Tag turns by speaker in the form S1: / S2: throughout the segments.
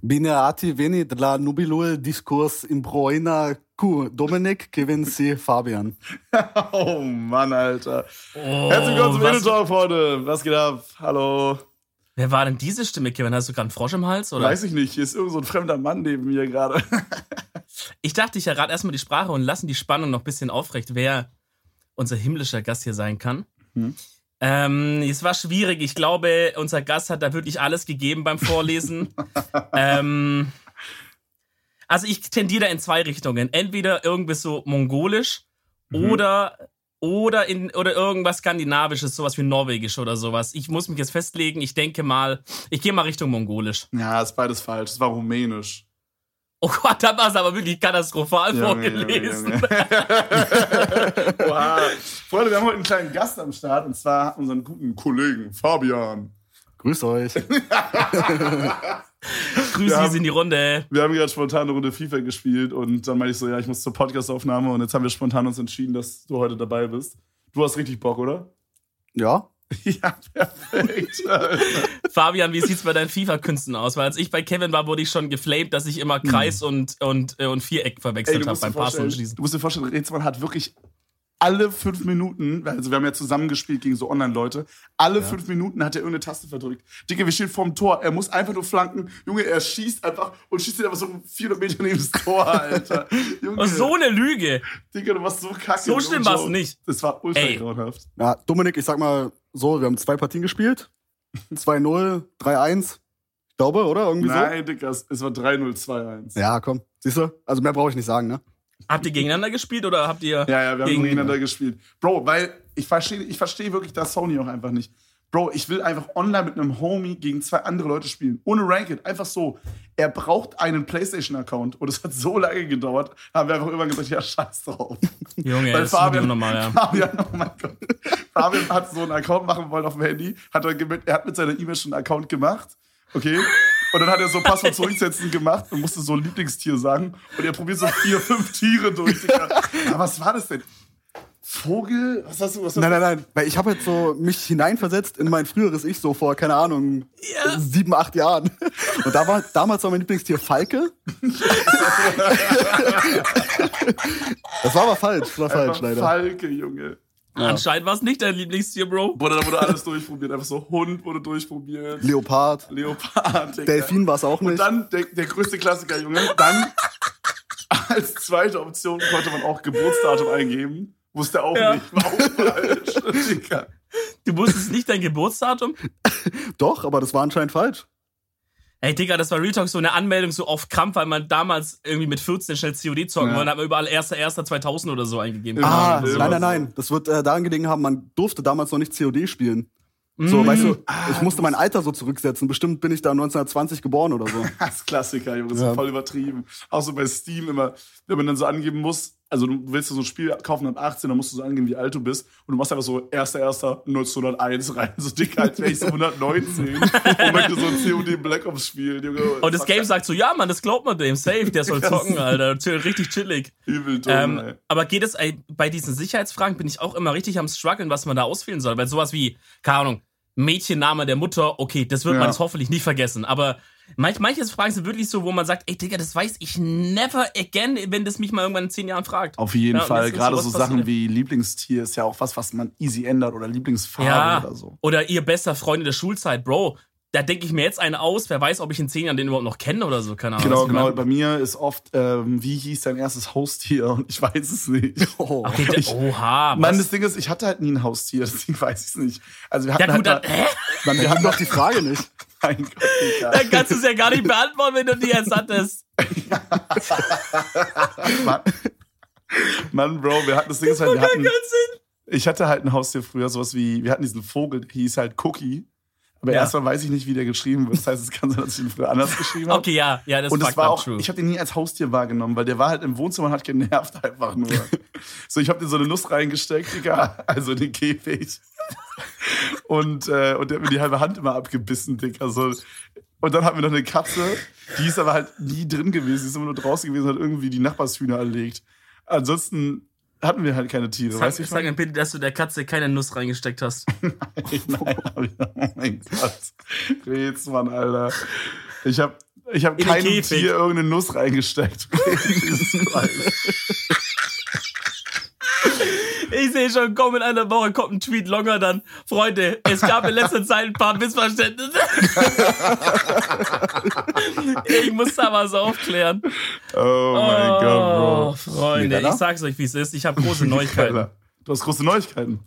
S1: Bineati veni la nubilul discurs imbroina Q. Dominik, gewinnt sie Fabian.
S2: oh Mann, Alter. Oh, Herzlich willkommen zum Innentalk, Freunde. Was geht ab? Hallo.
S3: Wer war denn diese Stimme, Kevin? Hast du gerade einen Frosch im Hals? Oder?
S2: Weiß ich nicht. Hier ist irgend so ein fremder Mann neben mir gerade.
S3: ich dachte, ich errate erstmal die Sprache und lassen die Spannung noch ein bisschen aufrecht, wer unser himmlischer Gast hier sein kann. Hm. Ähm, es war schwierig. Ich glaube, unser Gast hat da wirklich alles gegeben beim Vorlesen. ähm, also ich tendiere in zwei Richtungen. Entweder irgendwie so mongolisch mhm. oder oder in oder irgendwas skandinavisches, sowas wie norwegisch oder sowas. Ich muss mich jetzt festlegen. Ich denke mal, ich gehe mal Richtung mongolisch.
S2: Ja, ist beides falsch. Es war rumänisch.
S3: Oh Gott, da war es aber wirklich katastrophal ja, vorgelesen. Ja,
S2: wow. Freunde, wir haben heute einen kleinen Gast am Start und zwar unseren guten Kollegen Fabian.
S1: Grüß euch.
S3: Grüße in die Runde.
S2: Wir haben gerade spontan eine Runde FIFA gespielt und dann meinte ich so, ja, ich muss zur Podcastaufnahme und jetzt haben wir spontan uns entschieden, dass du heute dabei bist. Du hast richtig Bock, oder?
S1: Ja.
S2: Ja, perfekt.
S3: Fabian, wie sieht's bei deinen FIFA-Künsten aus? Weil als ich bei Kevin war, wurde ich schon geflamed, dass ich immer Kreis hm. und, und, äh, und Viereck verwechselt habe beim Passen und Schießen.
S2: Du musst dir vorstellen, Rätselmann hat wirklich alle fünf Minuten, also wir haben ja zusammengespielt gegen so Online-Leute, alle ja. fünf Minuten hat er irgendeine Taste verdrückt. Digga, wir stehen vorm Tor, er muss einfach nur flanken. Junge, er schießt einfach und schießt ihn einfach so 400 Meter neben das Tor, Alter.
S3: Junge. so eine Lüge.
S2: Digga, du warst so kacke.
S3: So schlimm war es nicht.
S2: Das war ultra grauenhaft.
S1: Ja, Dominik, ich sag mal so, wir haben zwei Partien gespielt. 2-0, 3-1. Ich glaube, oder? Irgendwie
S2: Nein, so? Digga, es war 3-0, 2-1.
S1: Ja, komm. Siehst du? Also mehr brauche ich nicht sagen, ne?
S3: Habt ihr gegeneinander gespielt oder habt ihr.
S2: Ja, ja, wir haben gegeneinander gespielt. Bro, weil ich verstehe ich versteh wirklich das Sony auch einfach nicht. Bro, ich will einfach online mit einem Homie gegen zwei andere Leute spielen. Ohne Ranked. Einfach so. Er braucht einen PlayStation-Account. Und es hat so lange gedauert. Haben wir einfach irgendwann gesagt, ja, scheiß drauf.
S3: Junge, Weil Fabian, normal, ja.
S2: Fabian, oh mein Gott. Fabian hat so einen Account machen wollen auf dem Handy. Hat er, er hat mit seiner E-Mail schon einen Account gemacht. Okay? Und dann hat er so Passwort zurücksetzen gemacht und musste so ein Lieblingstier sagen. Und er probiert so vier, fünf Tiere durch. Aber was war das denn? Vogel? Was hast du? Was hast
S1: nein, nein, nein. Weil ich habe jetzt so mich hineinversetzt in mein früheres Ich so vor, keine Ahnung, ja. sieben, acht Jahren. Und da war damals war mein Lieblingstier Falke. das war aber falsch. Das war falsch, leider.
S2: Falke, Junge.
S3: Ja. Anscheinend war es nicht dein Lieblingstier, Bro.
S2: Bruder, da wurde alles durchprobiert. Einfach so Hund wurde durchprobiert.
S1: Leopard.
S2: Leopard.
S1: Digga. Delfin war es auch nicht.
S2: Und dann der, der größte Klassiker, Junge. Dann als zweite Option konnte man auch Geburtsdatum eingeben. Wusste auch ja. nicht. War auch falsch.
S3: Du wusstest nicht dein Geburtsdatum?
S1: Doch, aber das war anscheinend falsch.
S3: Ey, Digga, das war Real Talk so eine Anmeldung so auf Krampf, weil man damals irgendwie mit 14 schnell COD zocken ja. wollte, hat man überall 1.1.2000 oder so eingegeben.
S1: Ah, nein, nein, nein. Das wird äh, daran gelegen haben, man durfte damals noch nicht COD spielen. So, mm. weißt du, ah, ich musste mein Alter so zurücksetzen. Bestimmt bin ich da 1920 geboren oder so.
S2: das Klassiker, Junge, das ja. ist voll übertrieben. Auch so bei Steam immer, wenn man dann so angeben muss, also du willst so ein Spiel kaufen ab 18, dann musst du so angeben, wie alt du bist. Und du machst einfach so 1.1.1901 rein, so dick halt wäre ich so 119 und möchte so ein COD Black Ops spielen. Junge.
S3: Und das Game sagt so, ja Mann, das glaubt man dem, safe, der soll zocken, Alter. Richtig chillig.
S2: Übel dumm,
S3: ähm, ey. Aber geht es, ey, bei diesen Sicherheitsfragen bin ich auch immer richtig am struggeln, was man da auswählen soll. Weil sowas wie, keine Ahnung, Mädchenname der Mutter, okay, das wird ja. man jetzt hoffentlich nicht vergessen. Aber manch, manche Fragen sind wirklich so, wo man sagt, ey Digga, das weiß ich never again, wenn das mich mal irgendwann in zehn Jahren fragt.
S2: Auf jeden ja, Fall. Gerade so Sachen passiert. wie Lieblingstier ist ja auch was, was man easy ändert oder Lieblingsfarbe ja. oder so.
S3: Oder ihr bester Freund in der Schulzeit, Bro da denke ich mir jetzt einen aus. Wer weiß, ob ich in zehn Jahren den überhaupt noch kenne oder so. Keine Ahnung.
S2: Genau, genau. Bei mir ist oft, ähm, wie hieß dein erstes Haustier? Und ich weiß es nicht.
S3: Oh, okay, ich, oha.
S2: Mann, das Ding ist, ich hatte halt nie ein Haustier, deswegen weiß ich es nicht. Also wir hatten
S3: ja, gut,
S2: halt
S3: dann, hä?
S1: Mann, wir hatten doch die Frage nicht.
S2: Mein Gott,
S3: egal. Dann kannst du es ja gar nicht beantworten, wenn du die jetzt hattest.
S2: Mann. Mann, Bro, wir hatten das Ding ist halt, wir hatten, ich hatte halt ein Haustier früher, sowas wie, wir hatten diesen Vogel, der hieß halt Cookie. Aber ja. erstmal weiß ich nicht, wie der geschrieben wird. Das heißt, es kann sein, dass ich ihn früher anders geschrieben habe.
S3: Okay, ja, ja, das
S2: und das war auch, true. Ich habe den nie als Haustier wahrgenommen, weil der war halt im Wohnzimmer und hat genervt einfach nur. so, ich habe dir so eine Nuss reingesteckt, Digga, also in den Käfig. und, äh, und der hat mir die halbe Hand immer abgebissen, Digga. So. Und dann hatten wir noch eine Katze, die ist aber halt nie drin gewesen, die ist immer nur draußen gewesen und hat irgendwie die Nachbarshühner erlegt. Ansonsten hatten wir halt keine Tiere.
S3: Sag,
S2: weißt du,
S3: sag mir bitte, dass du der Katze keine Nuss reingesteckt hast.
S2: nein, nein, hab ich, oh mein Gott. Rätsmann, Alter. Ich hab, Ich habe
S3: In
S2: keinem. Tier irgendeine Nuss reingesteckt.
S3: Ich sehe schon, komm, in einer Woche kommt ein Tweet longer dann. Freunde, es gab in letzter Zeit ein paar Missverständnisse. ich muss da was aufklären.
S2: Oh mein
S3: oh,
S2: Gott, Bro.
S3: Freunde, ich sag's euch, wie es ist. Ich habe große Neuigkeiten.
S2: Du hast große Neuigkeiten.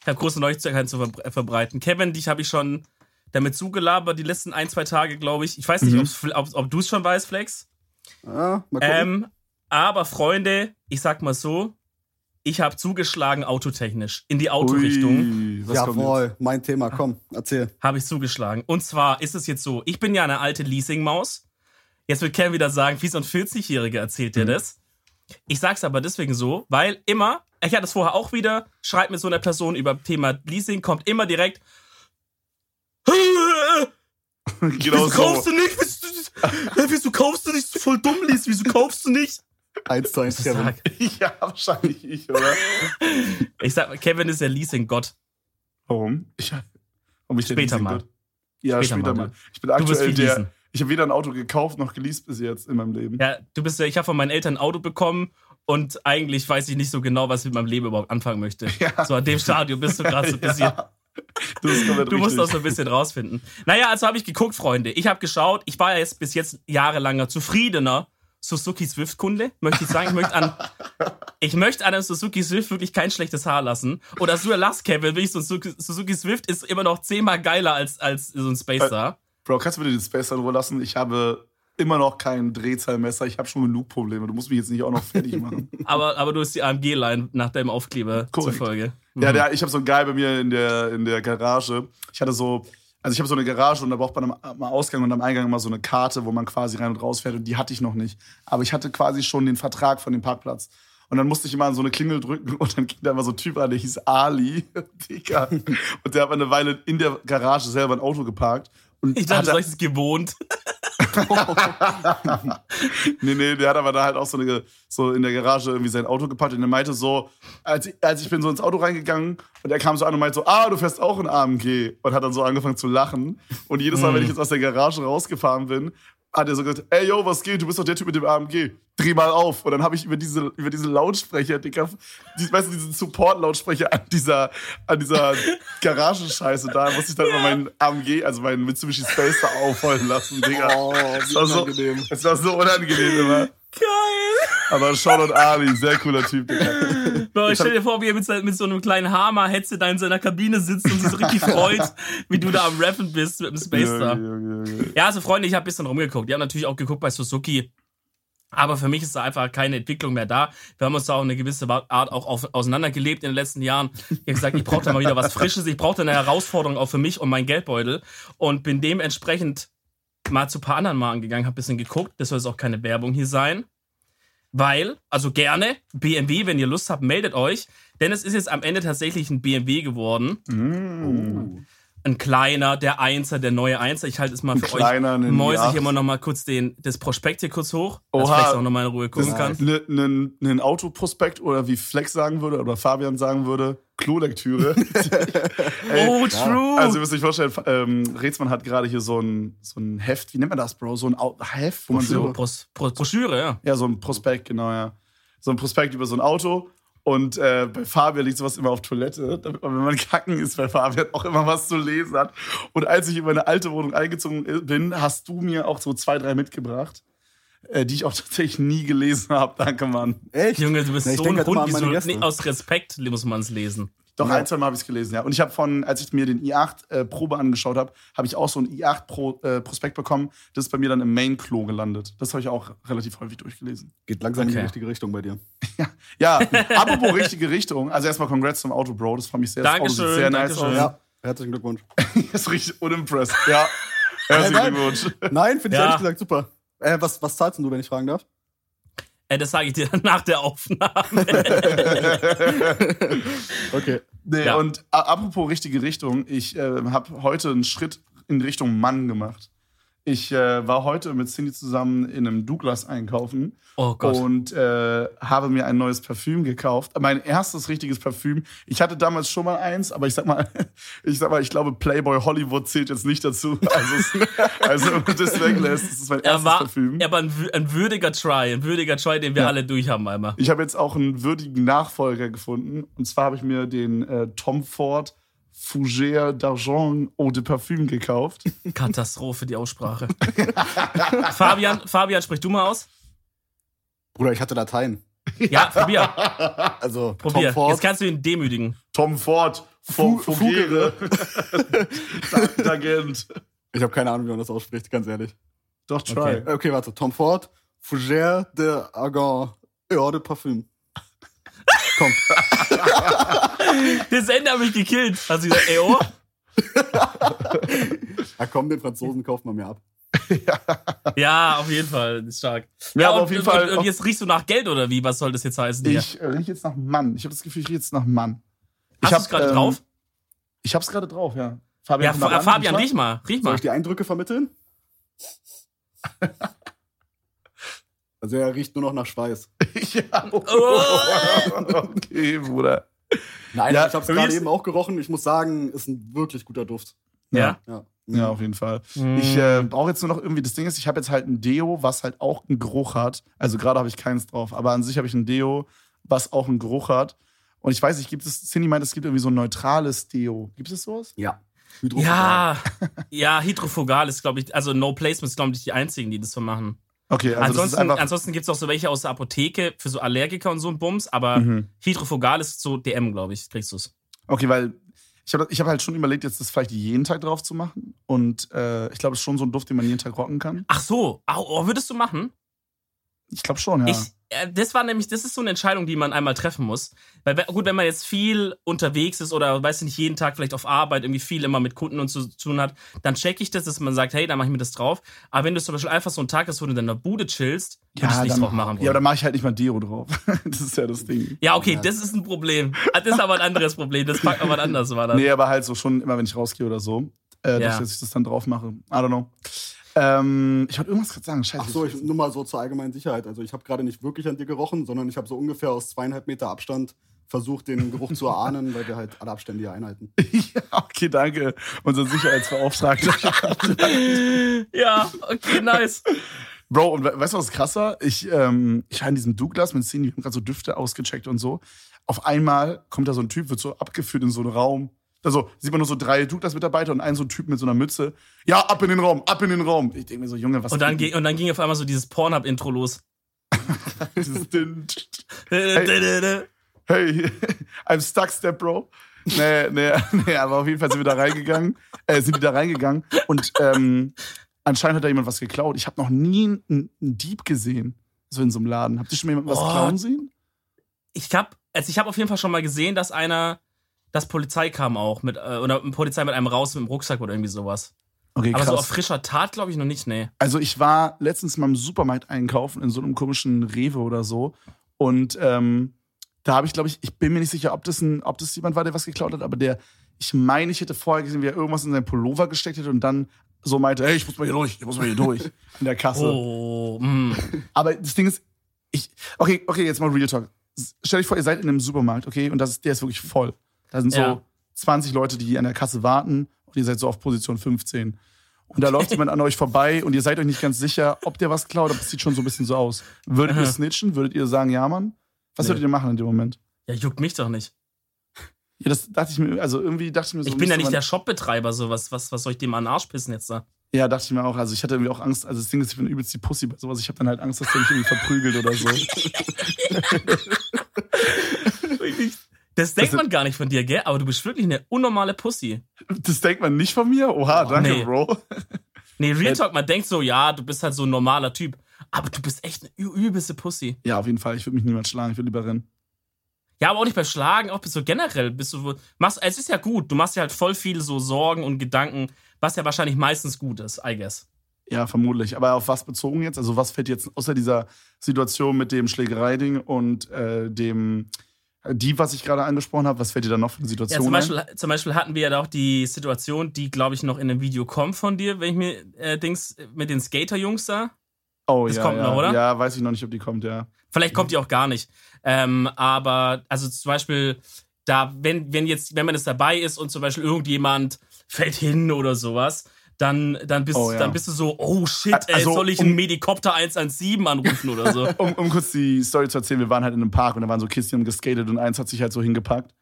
S3: Ich habe große Neuigkeiten zu ver verbreiten. Kevin, dich habe ich schon damit zugelabert, die letzten ein, zwei Tage, glaube ich. Ich weiß nicht, ob's- ob, ob du es schon weißt, Flex.
S1: Ah, mal gucken.
S3: Ähm, aber Freunde, ich sag mal so, ich habe zugeschlagen autotechnisch. In die Autorichtung
S2: Ui,
S1: Jawohl, mein Thema, komm, erzähl.
S3: habe ich zugeschlagen. Und zwar ist es jetzt so, ich bin ja eine alte Leasingmaus. Jetzt wird Kevin wieder sagen, wie so ein 40-Jähriger erzählt dir das. Ich sag's aber deswegen so, weil immer, ich hatte es vorher auch wieder, schreibt mit so einer Person über Thema Leasing, kommt immer direkt.
S2: Genau
S3: Wieso kaufst
S2: so.
S3: du nicht? Wieso, wieso kaufst du nicht? So voll dumm liest. Wieso kaufst du nicht?
S1: Eins zu eins, Kevin.
S3: Sag.
S2: Ja, wahrscheinlich ich, oder?
S3: Ich sag, Kevin ist der Leasing-Gott.
S2: Warum? Ich, warum ich
S3: Später mal.
S2: Ja,
S3: Später
S2: später,
S3: mal.
S2: mal. Ich bin aktuell der.
S3: leasen.
S2: Ich habe weder ein Auto gekauft noch geleast bis jetzt in meinem Leben.
S3: Ja, du bist ja, ich habe von meinen Eltern ein Auto bekommen und eigentlich weiß ich nicht so genau, was ich mit meinem Leben überhaupt anfangen möchte.
S2: Ja.
S3: So an dem Stadium bist du gerade so ein bisschen.
S2: Ja.
S3: Du musst
S2: richtig.
S3: das so ein bisschen rausfinden. Naja, also habe ich geguckt, Freunde. Ich habe geschaut. Ich war ja jetzt bis jetzt jahrelanger zufriedener Suzuki Swift-Kunde, möchte ich sagen. Ich möchte an, ich möchte an einem Suzuki Swift wirklich kein schlechtes Haar lassen. Oder so lass, Kevin, will ich so ein Suzuki, Swift ist immer noch zehnmal geiler als, als so ein Space Star.
S2: Bro, kannst du bitte den Space in Ruhe lassen? Ich habe immer noch kein Drehzahlmesser. Ich habe schon genug Probleme. Du musst mich jetzt nicht auch noch fertig machen.
S3: Aber, aber du hast die AMG-Line nach deinem Aufkleber
S2: Korrekt.
S3: zufolge.
S2: Ja, der, ich habe so ein Guy bei mir in der, in der Garage. Ich hatte so, also ich habe so eine Garage und da braucht man am, Ausgang und am Eingang immer so eine Karte, wo man quasi rein und raus fährt und die hatte ich noch nicht. Aber ich hatte quasi schon den Vertrag von dem Parkplatz. Und dann musste ich immer an so eine Klingel drücken und dann ging da immer so ein Typ an, der hieß Ali, Digga. Und der hat mal eine Weile in der Garage selber ein Auto geparkt. Und
S3: Ich dachte,
S2: hat
S3: du
S2: da-
S3: sagst es gewohnt.
S2: Nee, nee, der hat aber da halt auch so, eine, so in der Garage irgendwie sein Auto gepackt und er meinte so, als ich, als ich bin so ins Auto reingegangen und er kam so an und meinte so, ah, du fährst auch ein AMG und hat dann so angefangen zu lachen. Und jedes Mal, wenn ich jetzt aus der Garage rausgefahren bin, hat er so gesagt, ey, yo, was geht, du bist doch der Typ mit dem AMG, dreh mal auf und dann habe ich über diese, über diese Lautsprecher, Digga, die, weißt du, diesen Support-Lautsprecher an dieser, an dieser Garagenscheiße da, muss ich dann immer meinen AMG, also meinen Mitsubishi Spacer aufholen lassen, Digga.
S1: Oh,
S2: Das war so,
S1: unangenehm.
S2: es war so unangenehm immer.
S3: Geil.
S2: Aber Shoutout Ali, sehr cooler Typ. Digga.
S3: Bro, stell dir vor, wie er mit, mit so einem kleinen Hammer-Headset da in seiner Kabine sitzt und sich so richtig freut, wie du da am Rappen bist mit dem Space Star. Ja, also Freunde, ich habe ein bisschen rumgeguckt. Die haben natürlich auch geguckt bei Suzuki. Aber für mich ist da einfach keine Entwicklung mehr da. Wir haben uns da auch eine gewisse Art auch auf, auseinandergelebt in den letzten Jahren. Ich habe gesagt, ich brauche da mal wieder was Frisches. Ich brauche eine Herausforderung auch für mich und meinen Geldbeutel. Und bin dementsprechend mal zu ein paar anderen Marken gegangen, habe ein bisschen geguckt. Das soll jetzt auch keine Werbung hier sein. Weil, also gerne, BMW, wenn ihr Lust habt, meldet euch. Denn es ist jetzt am Ende tatsächlich ein BMW geworden.
S2: Mm.
S3: Ein kleiner, der Einser, der neue Einser. Ich halte es mal
S2: Ein
S3: für
S2: kleiner,
S3: euch.
S2: ein
S3: Mäuse
S2: i8.
S3: ich immer noch mal kurz den, das Prospekt hier kurz hoch, dass
S2: Oha.
S3: Flex auch noch mal in Ruhe gucken kann.
S2: ein ne, ne Autoprospekt oder wie Flex sagen würde oder Fabian sagen würde, Klolektüre.
S3: Oh, true.
S2: Also ihr müsst euch vorstellen, ähm, Rätsmann hat gerade hier so ein, so ein Heft, wie nennt man das, Bro? So ein Au Heft, wo man
S3: so,
S2: so,
S3: Pros, Pro, Broschüre, ja.
S2: Ja, so ein Prospekt, genau, ja. So ein Prospekt über so ein Auto. Und äh, bei Fabian liegt sowas immer auf Toilette, damit man, wenn man kacken ist, bei Fabian auch immer was zu lesen hat. Und als ich in meine alte Wohnung eingezogen bin, hast du mir auch so zwei, drei mitgebracht, äh, die ich auch tatsächlich nie gelesen habe. Danke, Mann.
S1: Echt?
S3: Junge, du bist
S1: Ja, ich
S3: so
S1: denk
S3: ein
S1: halt
S3: Hund,
S1: an
S3: wie
S1: meine
S3: so,
S1: Gäste.
S3: nee, aus Respekt muss man es lesen.
S2: Doch,
S1: Ja.
S2: ein, zwei Mal habe ich es gelesen, ja. Und ich habe von, als ich mir den i8 äh, Probe angeschaut habe, habe ich auch so ein i8 Pro, äh, Prospekt bekommen. Das ist bei mir dann im Main-Klo gelandet. Das habe ich auch relativ häufig durchgelesen.
S1: Geht langsam in
S3: Okay.
S1: die richtige Richtung bei dir.
S2: Ja, apropos richtige Richtung. Also erstmal Congrats zum Auto, Bro. Das fand mich sehr, das Auto sieht
S3: Dankeschön,
S2: sehr nice
S3: Dankeschön.
S2: aus.
S1: Ja, herzlichen Glückwunsch.
S2: Das ist richtig unimpressed. Ja. Herzlichen. Glückwunsch.
S1: Nein, finde ich
S3: Ja.
S1: ehrlich gesagt super. Äh, was, was zahlst denn du, wenn ich fragen darf?
S3: Äh, das sage ich dir nach der Aufnahme.
S1: Okay.
S2: Nee,
S3: Ja.
S2: Und apropos richtige Richtung, ich äh, habe heute einen Schritt in Richtung Mann gemacht. Ich äh, war heute mit Cindy zusammen in einem Douglas einkaufen
S3: Oh Gott.
S2: und äh, habe mir ein neues Parfüm gekauft. Mein erstes richtiges Parfüm. Ich hatte damals schon mal eins, aber ich sag mal, ich sag mal, ich glaube, Playboy Hollywood zählt jetzt nicht dazu. Also, es- also das ist mein
S3: er
S2: erstes
S3: war,
S2: Parfüm.
S3: er war ein, ein würdiger Try, ein würdiger Try, den wir
S2: Ja.
S3: alle durch haben einmal.
S2: Ich habe jetzt auch einen würdigen Nachfolger gefunden. Und zwar habe ich mir den äh, Tom Ford Fougère d'Argent Eau de Parfum gekauft.
S3: Katastrophe, die Aussprache. Fabian, Fabian, sprich du mal aus.
S1: Bruder, ich hatte Latein.
S3: Ja, probier,
S1: Also,
S3: probier.
S1: Tom Ford.
S3: Jetzt kannst du ihn demütigen.
S2: Tom Ford
S1: Fu-
S2: Fougère d'Argent.
S1: Ich habe keine Ahnung, wie man das ausspricht, ganz ehrlich.
S2: Doch, try.
S3: Okay.
S1: Okay, warte. Tom Ford, Fougère de Argent, Eau de Parfum. Komm.
S3: Der Sender hat mich gekillt. Hast du gesagt, ey, oh?
S1: Ja, komm, den Franzosen kauft man mir ab.
S3: Ja, auf jeden Fall. Ist stark.
S2: Ja, aber
S3: und,
S2: auf jeden
S3: und,
S2: Fall-
S3: Und, und jetzt riechst du nach Geld oder wie? Was soll das jetzt heißen? hier?
S2: Ich äh, rieche jetzt nach Mann. Ich habe das Gefühl, ich rieche jetzt nach Mann.
S3: Hast
S2: ich
S3: du es gerade
S2: ähm,
S3: drauf?
S2: Ich hab's gerade drauf, ja.
S3: Ja,
S2: Fabian,
S3: Fa
S2: ran,
S3: Fabian,
S2: riech
S3: riech mal. Riech
S1: Soll
S3: mal.
S1: ich die Eindrücke vermitteln? Also er riecht nur noch nach Schweiß.
S2: ja.
S3: Oh.
S2: okay, Bruder.
S1: Nein,
S2: Ja,
S1: ich habe es gerade eben auch gerochen. Ich muss sagen, ist ein wirklich guter Duft.
S3: Ja.
S1: Ja.
S2: Ja, auf jeden Fall.
S3: Mm.
S2: Ich äh, brauche jetzt nur noch irgendwie, das Ding ist, ich habe jetzt halt ein Deo, was halt auch einen Geruch hat. Also gerade habe ich keins drauf, aber an sich habe ich ein Deo, was auch einen Geruch hat. Und ich weiß nicht, gibt es, Cindy meint, es gibt irgendwie so ein neutrales Deo. Gibt es sowas?
S1: Ja. Hydrofugal.
S3: Ja, ja, Hydrofugal ist, glaube ich, also No Placement ist, glaube ich, die einzigen, die das so machen.
S2: Okay, also
S3: ansonsten ansonsten gibt es auch so welche aus der Apotheke für so Allergiker und so ein Bums, aber
S2: Mhm.
S3: Hydrofugal ist so DM, glaube ich, kriegst du es.
S2: Okay, weil ich habe ich hab halt schon überlegt, jetzt das vielleicht jeden Tag drauf zu machen. Und äh, ich glaube, es ist schon so ein Duft, den man jeden Tag rocken kann.
S3: Ach so, oh, würdest du machen?
S2: Ich glaube schon, ja.
S3: Ich, äh, das war nämlich, das ist so eine Entscheidung, die man einmal treffen muss. Weil, we- gut, wenn man jetzt viel unterwegs ist oder, weiß ich nicht, jeden Tag vielleicht auf Arbeit irgendwie viel immer mit Kunden und so zu tun hat, dann check ich das, dass man sagt, hey, dann mach ich mir das drauf. Aber wenn du zum Beispiel einfach so einen Tag hast, wo du in deiner Bude chillst, würde ich nichts drauf machen wollen.
S2: ja, aber dann mache ich halt nicht mal Deo drauf. das ist ja das Ding.
S3: Ja, okay, das ist ein Problem. Das ist aber ein anderes Problem. Das packt aber anders war dann.
S2: Nee, aber halt so schon immer, wenn ich rausgehe oder so, äh,
S3: Ja.
S2: dass ich das dann drauf mache. I don't know. Ähm, ich wollte irgendwas gerade sagen. Scheiße.
S1: Ach so, ich, nur mal so zur allgemeinen Sicherheit. Also ich habe gerade nicht wirklich an dir gerochen, sondern ich habe so ungefähr aus zweieinhalb Meter Abstand versucht, den Geruch zu erahnen, weil wir halt alle Abstände hier einhalten.
S2: ja, okay, danke. Unser Sicherheitsbeauftragter.
S3: Ja, okay, nice.
S2: Bro, und we- weißt du, was krass war? Ich, ähm, ich war in diesem Douglas mit Cindy, wir haben gerade so Düfte ausgecheckt und so. Auf einmal kommt da so ein Typ, wird so abgeführt in so einen Raum. Also sieht man nur so drei Douglas-Mitarbeiter und einen so ein Typ mit so einer Mütze. Ja, ab in den Raum, ab in den Raum. Ich denke mir so, Junge, was
S3: Und dann, ging, und dann ging auf einmal so dieses Pornhub-Intro los.
S2: Ding. Hey, I'm stuck, Step Bro. Nee, nee, nee, aber auf jeden Fall sind wir da reingegangen, äh, sind die da reingegangen und ähm, anscheinend hat da jemand was geklaut. Ich habe noch nie einen, einen Dieb gesehen, so in so einem Laden. Habt ihr schon mal jemanden was klauen sehen?
S3: Ich hab, also ich habe auf jeden Fall schon mal gesehen, dass einer, dass Polizei kam auch mit, äh, oder Polizei mit einem raus mit dem Rucksack oder irgendwie sowas.
S2: Okay,
S3: Aber so auf
S2: krass.
S3: frischer Tat glaube ich noch nicht, nee.
S2: Also ich war letztens mal im Supermarkt einkaufen, in so einem komischen Rewe oder so. Und ähm, da habe ich, glaube ich, ich bin mir nicht sicher, ob das, ein, ob das jemand war, der was geklaut hat, aber der, ich meine, ich hätte vorher gesehen, wie er irgendwas in seinen Pullover gesteckt hätte und dann so meinte, hey, ich muss mal hier durch, ich muss mal hier durch. In der Kasse.
S3: Oh, mm.
S2: Aber das Ding ist, ich, okay, okay, jetzt mal Real Talk. Stell euch vor, ihr seid in einem Supermarkt, okay, und das der ist wirklich voll. Da sind so
S3: Ja.
S2: 20 Leute, die an der Kasse warten und ihr seid so auf Position 15. Und da läuft jemand an euch vorbei und ihr seid euch nicht ganz sicher, ob der was klaut, aber es sieht schon so ein bisschen so aus. Würdet ihr
S3: Aha.
S2: snitchen? Würdet ihr sagen, ja, Mann? Was
S3: Nee.
S2: würdet ihr machen in dem Moment?
S3: Ja, juckt mich doch nicht.
S2: Ja, das dachte ich mir, also irgendwie dachte ich mir so.
S3: Ich bin ja nicht der Shopbetreiber, so was, was, was soll ich dem an den Arsch pissen jetzt da?
S2: Ja, dachte ich mir auch. Also ich hatte irgendwie auch Angst. Also das Ding ist, ich bin übelst die Pussy bei sowas. Ich habe dann halt Angst, dass der mich irgendwie verprügelt oder so.
S3: Das denkt
S2: Also-
S3: man gar nicht von dir, gell? Aber du bist wirklich eine unnormale Pussy.
S2: Das denkt man nicht von mir. Oha, danke,
S3: nee.
S2: Bro.
S3: Nee, Real
S2: Äh,
S3: Talk, man denkt so, ja, du bist halt so ein normaler Typ. Aber du bist echt eine übelste Pussy.
S2: Ja, auf jeden Fall. Ich würde mich niemand schlagen. Ich würde lieber rennen.
S3: Ja, aber auch nicht beim Schlagen, auch so generell bist du. Machst, es ist ja gut, du machst dir halt voll viel so Sorgen und Gedanken, was ja wahrscheinlich meistens gut ist, I guess.
S2: Ja, vermutlich. Aber auf was bezogen jetzt? Also was fällt jetzt außer dieser Situation mit dem Schlägereiding und äh, dem Die, was ich gerade angesprochen habe, was fällt dir da noch für eine
S3: Ja,
S2: Situation
S3: zum
S2: ein?
S3: Beispiel, zum Beispiel hatten wir ja auch die Situation, die, glaube ich, noch in einem Video kommt von dir, wenn ich mir äh, Dings mit den Skater-Jungs da.
S2: Oh,
S3: das
S2: ja,
S3: kommt
S2: ja.
S3: noch, oder?
S2: Ja, weiß ich noch nicht, ob die kommt, ja.
S3: Vielleicht kommt die auch gar nicht. Ähm, aber, also zum Beispiel, da, wenn, wenn jetzt, wenn man jetzt dabei ist und zum Beispiel irgendjemand fällt hin oder sowas, dann, dann, bist,
S2: Oh, ja.
S3: dann bist du so, oh shit, ey,
S2: Also,
S3: soll ich
S2: um-
S3: einen Medikopter 117 anrufen oder so?
S2: Um, um kurz die Story zu erzählen, wir waren halt in einem Park und da waren so Kids, die haben geskatet und eins hat sich halt so hingepackt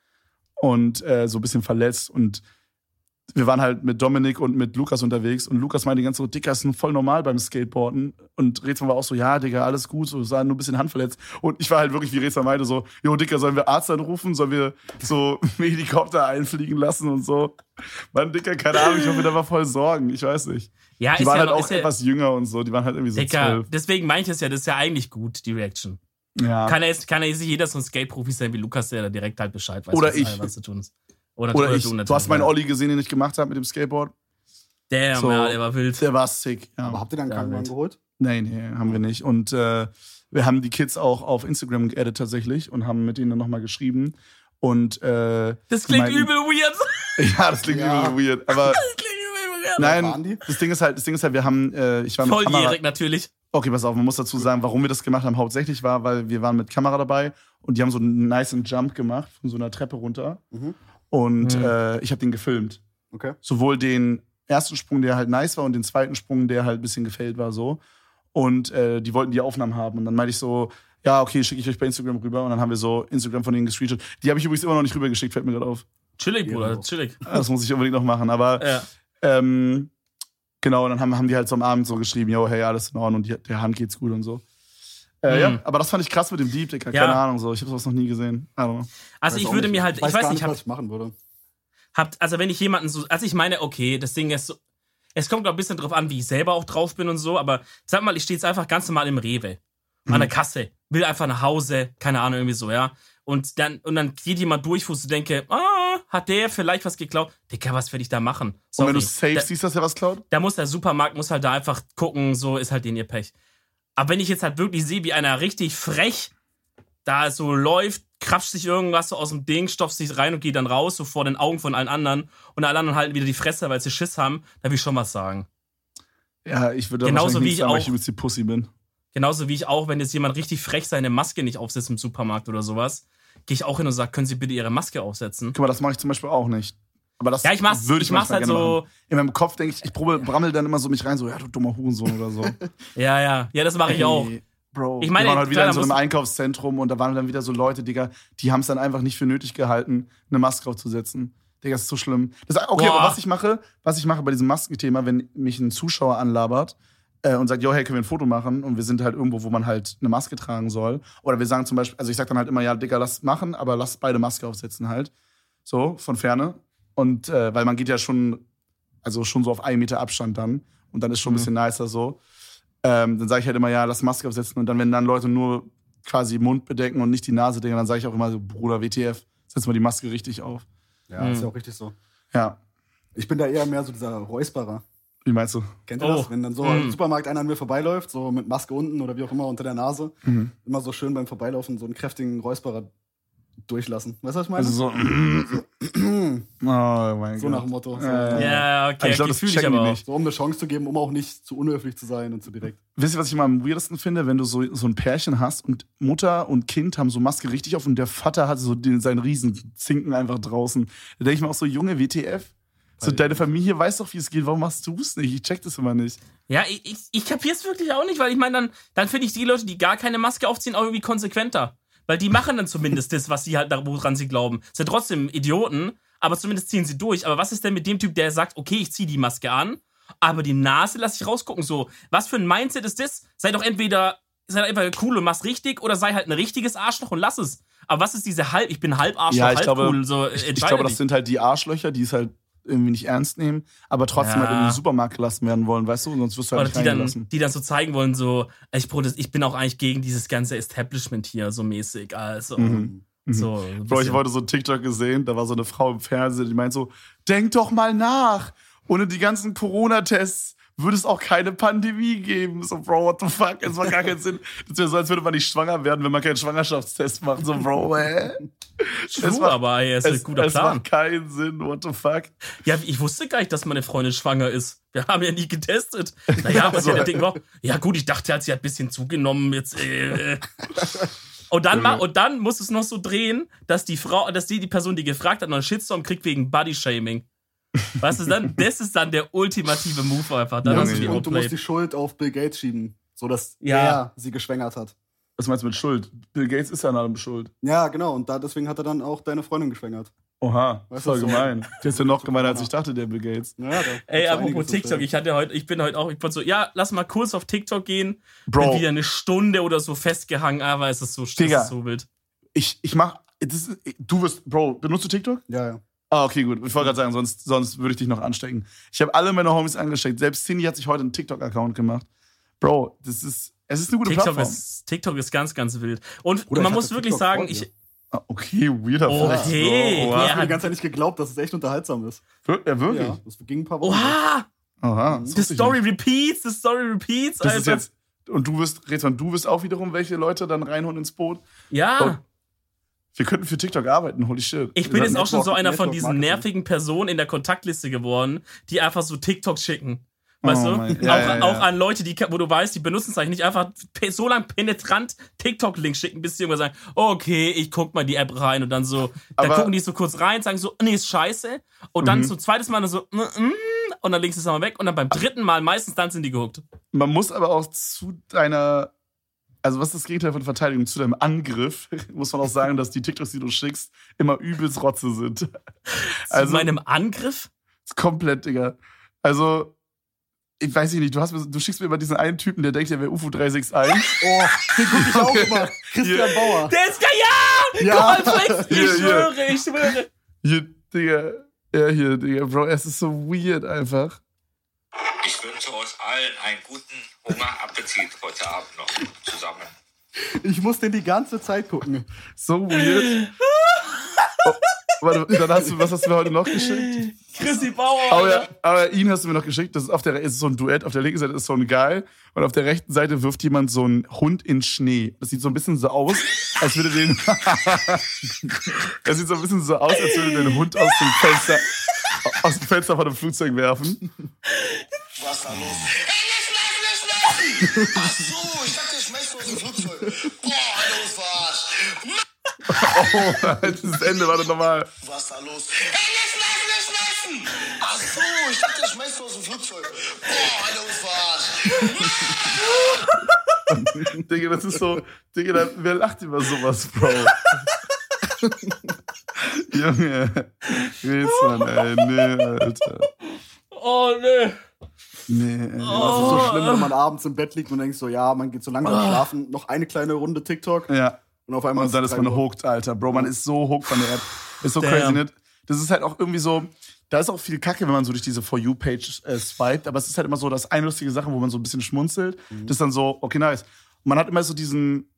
S2: und äh, so ein bisschen verletzt und wir waren halt mit Dominik und mit Lukas unterwegs und Lukas meinte die ganze so, Dicker, ist voll normal beim Skateboarden und Rezmann war auch so, ja, Digga, alles gut, so, sah nur ein bisschen handverletzt und ich war halt wirklich, wie Rezmann meinte, so, jo, Dicker, sollen wir Arzt anrufen, sollen wir so Helikopter einfliegen lassen und so. Mann, Dicker, keine Ahnung, ich hoffe, da war voll Sorgen, ich weiß nicht.
S3: Ja,
S2: Die waren
S3: ja
S2: halt auch
S3: ist ja,
S2: etwas jünger und so, die waren halt irgendwie so
S3: Dicker, deswegen meine ich es ja, das ist ja eigentlich gut, die Reaction.
S2: Ja.
S3: Kann ja jetzt, kann jetzt nicht jeder so ein Skate-Profi sein wie Lukas, der da direkt halt Bescheid weiß,
S2: Oder
S3: was,
S2: ich.
S3: was zu tun ist. Oder,
S2: Oder
S3: oder
S2: ich,
S3: du
S2: hast meinen. Olli gesehen, den ich gemacht habe mit dem Skateboard.
S3: Damn,
S2: So.
S3: ja, der war wild.
S2: Der war sick. Ja.
S1: Aber habt ihr dann einen Krankenwagen geholt?
S2: Nee, nee, haben wir nicht. Und äh, wir haben die Kids auch auf Instagram geaddet tatsächlich und haben mit ihnen dann nochmal geschrieben. Und äh,
S3: Das klingt
S2: meinten-
S3: übel weird.
S2: ja, das klingt
S1: Ja.
S2: übel weird. Aber
S3: Das klingt übel weird.
S2: nein, das Ding ist halt, das Ding ist halt, wir haben, äh, ich war mit Kamera.
S3: Volljährig natürlich.
S2: Okay, pass auf, man muss dazu sagen, warum wir das gemacht haben. Hauptsächlich war, weil wir waren mit Kamera dabei und die haben so einen nice Jump gemacht von so einer Treppe runter.
S1: Mhm.
S2: Und
S3: Mhm.
S2: äh, ich habe den gefilmt.
S1: Okay.
S2: sowohl den ersten Sprung, der halt nice war, und den zweiten Sprung, der halt ein bisschen gefällt war, so. Und äh, die wollten die Aufnahmen haben. Und dann meinte ich so, ja, okay, schicke ich euch bei Instagram rüber. Und dann haben wir so Instagram von denen gescreenshot. Die habe ich übrigens immer noch nicht rübergeschickt, fällt mir gerade auf.
S3: Chillig, Bruder, chillig.
S2: Das muss ich unbedingt noch machen. Aber
S3: Ja.
S2: ähm, genau, und dann haben, haben die halt so am Abend so geschrieben, yo, hey, alles in Ordnung, und die, der Hand geht's gut und so. Äh,
S3: Mhm.
S2: Ja, aber das fand ich krass mit dem Deep, Digga.
S3: Ja.
S2: Keine Ahnung, so. Ich habe sowas noch nie gesehen.
S3: Also
S1: Weiß
S3: ich
S1: auch
S3: würde
S1: nicht.
S3: mir halt, ich weiß,
S1: gar
S3: nicht,
S1: nicht,
S3: hab,
S1: was ich machen würde.
S3: habt, also wenn ich jemanden so, also ich meine, okay, das Ding ist so, es kommt glaub, ein bisschen drauf an, wie ich selber auch drauf bin und so, aber sag mal, ich stehe jetzt einfach ganz normal im Rewe, an der Kasse, will einfach nach Hause, keine Ahnung, irgendwie so, ja. Und dann, und dann geht jemand durch, wo ich so denke, ah, hat der vielleicht was geklaut? Digga, was werde ich da machen?
S2: Und wenn
S3: Sorry.
S2: du safe
S3: da,
S2: siehst, dass er was klaut?
S3: da muss der Supermarkt, muss halt da einfach gucken, so ist halt den ihr Pech. Aber wenn ich jetzt halt wirklich sehe, wie einer richtig frech da so läuft, krapscht sich irgendwas so aus dem Ding, stopft sich rein und geht dann raus, so vor den Augen von allen anderen. Und alle anderen halten wieder die Fresse, weil sie Schiss haben, da will ich schon was sagen.
S2: Ja, ich würde
S3: Genauso wie ich
S2: sagen, weil
S3: auch.
S2: ich übelst die Pussy bin.
S3: Genauso wie ich auch, wenn jetzt jemand richtig frech seine Maske nicht aufsetzt im Supermarkt oder sowas, gehe ich auch hin und sage, können Sie bitte Ihre Maske aufsetzen?
S2: Guck mal, das mache ich zum Beispiel auch nicht. Aber das
S3: Ja, ich mach's,
S2: würde
S3: ich
S2: ich
S3: mach's halt so,
S2: machen. In meinem Kopf denke ich, ich probe, brammel dann immer so mich rein, so, ja, du dummer Hurensohn oder so.
S3: ja, ja, ja, das mache ich auch.
S2: Bro,
S3: Ich meine,
S2: wir waren heute wieder in so einem Einkaufszentrum und da waren dann wieder so Leute, Digga, die haben es dann einfach nicht für nötig gehalten, eine Maske aufzusetzen. Digga, das ist so schlimm. Das, okay,
S3: Boah.
S2: aber was ich mache, was ich mache bei diesem Maskenthema, wenn mich ein Zuschauer anlabert äh, und sagt, yo, hey, können wir ein Foto machen? Und wir sind halt irgendwo, wo man halt eine Maske tragen soll. Oder wir sagen zum Beispiel, also ich sag dann halt immer, ja, Digga, lass machen, aber lass beide Maske aufsetzen halt. So, von Ferne. Und äh, weil man geht ja schon, also schon so auf einen Meter Abstand dann. Und dann ist schon ein
S3: Mhm.
S2: bisschen nicer so. Ähm, dann sage ich halt immer, ja, lass Maske aufsetzen. Und dann, wenn dann Leute nur quasi Mund bedecken und nicht die Nase decken, dann sage ich auch immer so, Bruder, WTF, setz mal die Maske richtig auf.
S1: Ja,
S3: Mhm.
S1: ist ja auch richtig so.
S2: Ja,
S1: Ich bin da eher mehr so dieser Räusperer.
S2: wie meinst du?
S1: Kennt ihr
S3: Oh.
S1: das? Wenn dann so
S3: Mhm.
S1: im Supermarkt einer an mir vorbeiläuft, so mit Maske unten oder wie auch immer unter der Nase,
S2: Mhm.
S1: immer so schön beim Vorbeilaufen so einen kräftigen Räusperer durchlassen. Weißt du, was ich meine?
S2: Also so, oh mein
S1: so
S2: Gott.
S1: nach dem Motto. So,
S2: Äh,
S3: Ja, okay,
S2: ich glaub,
S3: okay,
S2: das
S3: fühl ich aber auch.
S2: nicht.
S1: so um eine Chance zu geben, um auch nicht zu unhöflich zu sein und zu direkt.
S2: Wisst ihr, was ich mal am weirdesten finde? Wenn du so, so ein Pärchen hast und Mutter und Kind haben so Maske richtig auf und der Vater hat so den, seinen riesen Zinken einfach draußen. Da denke ich mir auch so, Junge, WTF? So, deine Familie weiß doch, wie es geht. Warum machst du es nicht? Ich check das immer nicht.
S3: Ja, ich, ich, ich kapier's wirklich auch nicht, weil ich meine, dann, dann finde ich die Leute, die gar keine Maske aufziehen, auch irgendwie konsequenter. Weil die machen dann zumindest das, was sie halt, woran sie glauben. Sind trotzdem Idioten, aber zumindest ziehen sie durch. Aber was ist denn mit dem Typ, der sagt, okay, ich ziehe die Maske an, aber die Nase lasse ich rausgucken? So, was für ein Mindset ist das? Sei doch entweder, sei doch entweder cool und mach's richtig oder sei halt ein richtiges Arschloch und lass es. Aber was ist diese halb, ich bin halb Arschloch,
S2: Ja, ich
S3: halb
S2: glaube-
S3: cool? So,
S2: Ich, ich glaube, das sind halt die Arschlöcher, die es halt irgendwie nicht ernst nehmen, aber trotzdem
S3: Ja.
S2: halt in den Supermarkt gelassen werden wollen, weißt du? Sonst wirst du halt
S3: Oder
S2: nicht
S3: die dann, die dann so zeigen wollen, so, ich, protest, ich bin auch eigentlich gegen dieses ganze Establishment hier, so mäßig. Also,
S2: Mhm.
S3: so. ein
S2: Bro, ich wollte so einen TikTok gesehen, da war so eine Frau im Fernsehen, die meint so, denk doch mal nach. Ohne die ganzen Corona-Tests würde es auch keine Pandemie geben. So, Bro, what the fuck? Es macht gar keinen Sinn. Das wäre so, als würde man nicht schwanger werden, wenn man keinen Schwangerschaftstest macht. So, Bro, hä?
S3: True, macht, aber ey, ist ein guter
S2: es
S3: Plan.
S2: macht keinen Sinn, what the fuck?
S3: Ja, ich wusste gar nicht, dass meine Freundin schwanger ist. Wir haben ja nie getestet. Naja, was
S2: So.
S3: ja Ding war. Ja, gut, ich dachte, halt, sie hat ein bisschen zugenommen. Jetzt, äh, äh. Und dann, ma- und dann muss es noch so drehen, dass die Frau, dass die, die Person, die gefragt hat, noch einen Shitstorm kriegt wegen Bodyshaming. Weißt du, dann, das ist dann der ultimative Move einfach. Dann
S2: Ja,
S3: hast du die
S1: und du musst die Schuld auf Bill Gates schieben, so dass
S3: Ja.
S1: er sie geschwängert hat.
S2: Was meinst du mit Schuld? Bill Gates ist ja an allem schuld.
S1: Ja, genau. Und da, deswegen hat er dann auch deine Freundin geschwängert.
S2: Oha,
S1: Weißt du,
S2: voll
S1: so-
S2: gemein. Der ist ja noch gemeiner, als ich dachte, der Bill Gates.
S1: Ja,
S3: Ey, apropos TikTok, ich hatte heute, ich bin heute auch, ich wollte so, ja, lass mal kurz auf TikTok gehen.
S2: Bro.
S3: Bin wieder eine Stunde oder so festgehangen, aber es ist so, das
S2: Digga.
S3: ist so wild.
S2: Ich, ich mach. Das ist, du wirst. Bro, benutzt du TikTok?
S1: Ja, ja.
S2: Ah, okay, gut. Ich wollte gerade sagen, sonst, sonst würde ich dich noch anstecken. Ich habe alle meine Homies angesteckt. Selbst Cindy hat sich heute einen TikTok-Account gemacht. Bro, das ist. Es ist eine gute
S3: TikTok
S2: Plattform.
S3: ist, TikTok ist ganz, ganz wild. Und
S1: Bruder,
S3: man muss wirklich
S1: TikTok
S3: sagen, ich.
S2: Ah, okay, weirder
S3: Oh,
S2: Flex,
S3: hey,
S2: Bro.
S3: ja.
S2: Oha.
S1: Ich habe die ganze Zeit nicht geglaubt, dass es echt unterhaltsam ist.
S2: Wir- Ja, wirklich?
S1: Ja, das ging ein paar Wochen.
S3: oha,
S2: Aha.
S3: the story repeats, the story repeats,
S2: Das
S3: Alter.
S2: ist jetzt. Und du wirst, Rezwan, du wirst auch wiederum welche Leute dann reinholen ins Boot.
S3: ja.
S2: Wir könnten für TikTok arbeiten, holy shit.
S3: Ich bin jetzt auch schon so
S1: Network-
S3: einer von diesen nervigen Personen in der Kontaktliste geworden, die einfach so TikTok schicken. Weißt
S2: Oh
S3: du?
S2: ja,
S3: auch,
S2: ja, ja.
S3: auch an Leute, die, wo du weißt, die benutzen es eigentlich nicht einfach so lang penetrant TikTok-Links schicken, bis die irgendwann sagen, okay, ich guck mal die App rein und dann so, dann
S2: Aber-
S3: gucken die so kurz rein, sagen so, nee, ist scheiße. Und dann
S2: Mhm.
S3: so zweites Mal so, mm, mm, und dann links ist es mal weg und dann beim dritten Mal meistens dann sind die gehuckt.
S2: Man muss aber auch zu deiner, also was ist das Gegenteil von Verteidigung, zu deinem Angriff, muss man auch sagen, dass die TikToks, die du schickst, immer übelst Rotze sind.
S3: Zu
S2: Also
S3: meinem Angriff?
S2: ist komplett, Digga. Also, ich weiß nicht, du, hast, du schickst mir immer diesen einen Typen, der denkt, der wäre UFO 361.
S1: Oh, den guck ich auch immer. Christian Bauer.
S3: Der ist geil, ja!
S1: Ja.
S3: Ich
S2: Hier, hier.
S3: schwöre, ich schwöre.
S2: Hier, Digga. Ja, hier, Digga, Bro, es ist so weird einfach.
S4: Ich wünsche euch allen einen guten Hungerappetit heute Abend noch zusammen.
S1: Ich muss den die ganze Zeit gucken.
S2: So weird. Oh, warte, dann hast du, was hast du mir heute noch geschickt?
S3: Chrissy Bauer.
S2: Ja, aber ihn hast du mir noch geschickt. Das ist auf der ist so ein Duett. Auf der linken Seite ist so ein Guy und auf der rechten Seite wirft jemand so einen Hund in Schnee. Das sieht so ein bisschen so aus, als würde den. das sieht so ein bisschen so aus, als würde den Hund aus dem Fenster aus dem Fenster von einem Flugzeug werfen.
S5: Was da los? Ach so, ich dachte, ich schmeiß aus dem Flugzeug. Boah, Alter, uns verarscht.
S2: Oh, das Ende war dann nochmal.
S5: Was da los? Ey, lass, lass, lass, lassen! Ach so, ich dachte, ich schmeiß aus dem Flugzeug. Boah, Alter, uns verarscht.
S2: Digga, das ist so. Digga, da- wer lacht über sowas, Bro? Junge. Rätsel, ey. Nee, Alter.
S3: Oh, nö.
S2: Nee, ey.
S1: Das ist
S3: Oh.
S1: so schlimm, wenn man abends im Bett liegt und denkt so, ja, man geht so langsam schlafen, noch eine kleine Runde TikTok
S2: Ja.
S1: und auf einmal
S2: Und dann
S1: es
S2: ist man hooked, Alter. Bro, man ist so hooked von der App. Ist so
S3: Damn.
S2: crazy, ne? Das ist halt auch irgendwie so, da ist auch viel Kacke, wenn man so durch diese For You-Page äh, swiped, aber es ist halt immer so, dass eine lustige Sache, wo man so ein bisschen schmunzelt, das ist dann so, okay, nice. Und man hat immer so diesen,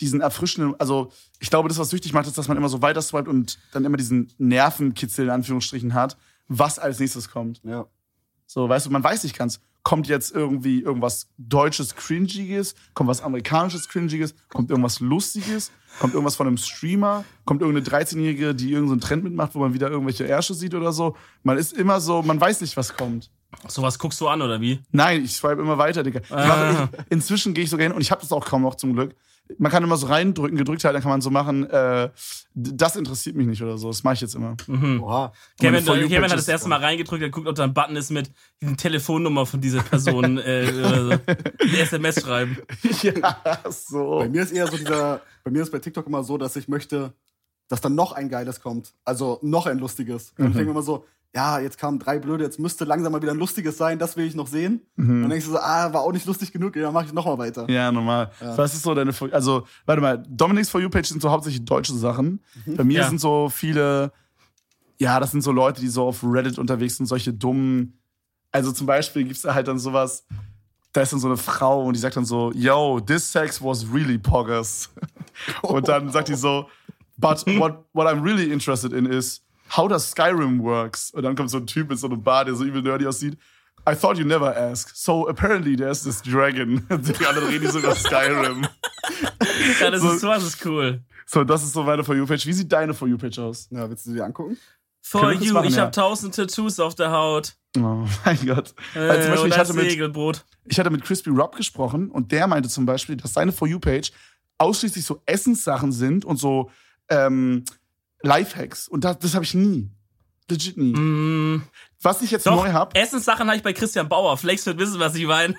S2: diesen erfrischenden, also ich glaube, das, was süchtig macht, ist, dass man immer so weiter swiped und dann immer diesen Nervenkitzel in Anführungsstrichen hat, was als nächstes kommt.
S1: Ja.
S2: So, weißt du, man weiß nicht ganz, kommt jetzt irgendwie irgendwas Deutsches Cringiges, kommt was Amerikanisches Cringiges, kommt irgendwas Lustiges, kommt irgendwas von einem Streamer, kommt irgendeine 13-Jährige, die irgendeinen Trend mitmacht, wo man wieder irgendwelche Ärsche sieht oder so. Man ist immer so, man weiß nicht, was kommt.
S3: Sowas guckst du an, oder wie?
S2: Nein, ich swipe immer weiter, Digga.
S3: Ah.
S2: mache, inzwischen gehe ich sogar hin und ich habe das auch kaum noch zum Glück. Man kann immer so reindrücken, gedrückt halten, dann kann man so machen, äh, das interessiert mich nicht oder so. Das mache ich jetzt immer.
S1: Oha.
S3: Kevin,
S2: You
S3: Kevin hat das erste Mal reingedrückt, er guckt, ob da ein Button ist mit die Telefonnummer von dieser Person, äh, oder so. Eine SMS schreiben.
S2: ja, so.
S1: Bei mir ist eher so dieser, bei mir ist bei TikTok immer so, dass ich möchte, dass dann noch ein geiles kommt. Also noch ein lustiges. Und ich denke immer so, ja, jetzt kamen drei Blöde, jetzt müsste langsam mal wieder ein lustiges sein, das will ich noch sehen. Und dann denkst du so, ah, war auch nicht lustig genug, ja, dann mach ich noch mal weiter.
S2: Ja, normal. Was ist so deine, also, warte mal, Dominics For You-Page sind so hauptsächlich deutsche Sachen. Bei mir
S3: Ja.
S2: sind so viele, ja, das sind so Leute, die so auf Reddit unterwegs sind, solche dummen, also zum Beispiel gibt's da halt dann sowas, da ist dann so eine Frau und die sagt dann so, yo, this sex was really poggers. und dann sagt die so, but what, what I'm really interested in is, how does Skyrim works? Und dann kommt so ein Typ mit so einem Bar, der so übel nerdy aussieht. I thought you never ask. So apparently there's this dragon. Die anderen reden so über Skyrim.
S3: Ja, das
S2: So-
S3: ist sowas ist cool.
S2: So, das ist so meine For You-Page. Wie sieht deine For You-Page aus?
S1: Ja, willst du sie angucken?
S3: For you,
S2: machen,
S3: ich
S2: ja.
S3: habe tausend Tattoos auf der Haut.
S2: Oh mein Gott.
S3: Äh,
S2: Weil zum Beispiel, ich hatte, mit, ich hatte mit Crispy Rob gesprochen und der meinte zum Beispiel, dass seine For You-Page ausschließlich so Essenssachen sind und so ähm, Lifehacks. Und das, das habe ich nie. Legit nie.
S3: Mm,
S2: Was ich jetzt
S3: doch,
S2: neu habe,
S3: Essenssachen habe ich bei Christian Bauer. Flex wird wissen, was ich meine.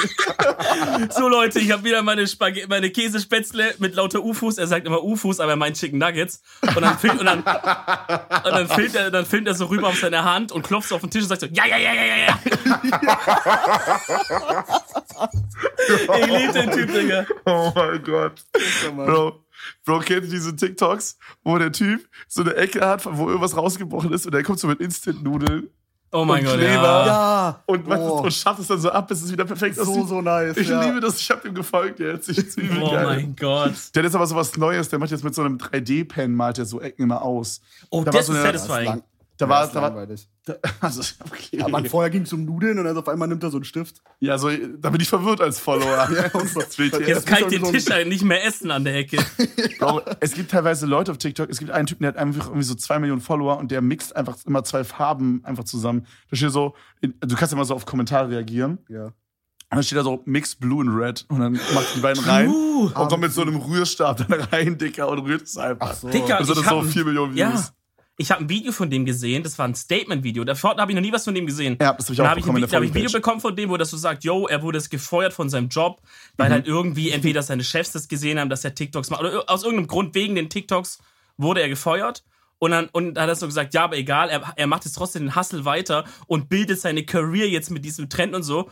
S3: so Leute, ich habe wieder meine, Spag meine Käsespätzle mit lauter Ufos. Er sagt immer Ufos, aber er meint Chicken Nuggets. Und dann filmt, und dann, und dann filmt, er, dann filmt er so rüber auf seine Hand und klopft so auf den Tisch und sagt so, ja, ja, ja, ja, ja, ja. ich liebe den Typ, Digga.
S2: Oh mein Gott. Bro, Bro, kennt ihr diese TikToks, wo der Typ so eine Ecke hat, wo irgendwas rausgebrochen ist und der kommt so mit Instant-Nudeln
S3: Oh mein
S2: Und
S3: Gott,
S2: Kleber.
S3: ja.
S2: Und, was,
S1: Oh.
S2: und schafft es dann so ab, bis es wieder perfekt
S1: So,
S2: aussieht.
S1: so nice.
S2: Ich
S1: ja.
S2: liebe das, ich habe ihm gefolgt jetzt. Ich
S3: Oh
S2: geil.
S3: mein Gott.
S2: Der hat jetzt aber so was Neues, der macht jetzt mit so einem 3D-Pen, malt er so Ecken immer aus.
S3: Oh,
S2: Da
S3: das
S2: so
S3: ist
S2: eine-
S1: Das ist
S3: satisfying.
S2: Da
S1: ja,
S2: war, da war,
S1: langweilig.
S2: da, also, okay.
S1: Ja, man, vorher ging es um Nudeln und dann auf einmal nimmt er so einen Stift.
S2: ja, so, da bin ich verwirrt als Follower.
S1: und so.
S3: Jetzt kann ich den
S1: so ein-
S3: Tisch halt nicht mehr essen an der Ecke.
S2: Bro, es gibt teilweise Leute auf TikTok, es gibt einen Typen, der hat einfach irgendwie so zwei Millionen Follower und der mixt einfach immer zwei Farben einfach zusammen. Da steht so, du kannst immer so auf Kommentare reagieren.
S1: Ja.
S2: Und dann steht da so Mix Blue and Red. Und dann macht die beiden rein und kommt mit so einem Rührstab dann rein, Dicker, und rührt es einfach.
S1: Ach so.
S3: Dicker,
S2: Also
S3: ich
S2: das so
S3: hab ein-
S2: 4 Millionen Views.
S3: Ja. Ich habe ein Video von dem gesehen, das war ein Statement-Video. Davor habe ich noch nie was von dem gesehen.
S2: Ja, das hab ich auch
S3: habe ich, ein
S2: bekommen der
S3: da hab ich ein Video bekommen von dem, wo das so sagt, yo, er wurde gefeuert von seinem Job,
S2: Mhm.
S3: weil halt irgendwie entweder seine Chefs das gesehen haben, dass er TikToks macht, oder aus irgendeinem Grund wegen den TikToks wurde er gefeuert. Und dann, und dann hat er so gesagt, ja, aber egal, er, er macht jetzt trotzdem den Hustle weiter und bildet seine Career jetzt mit diesem Trend und so.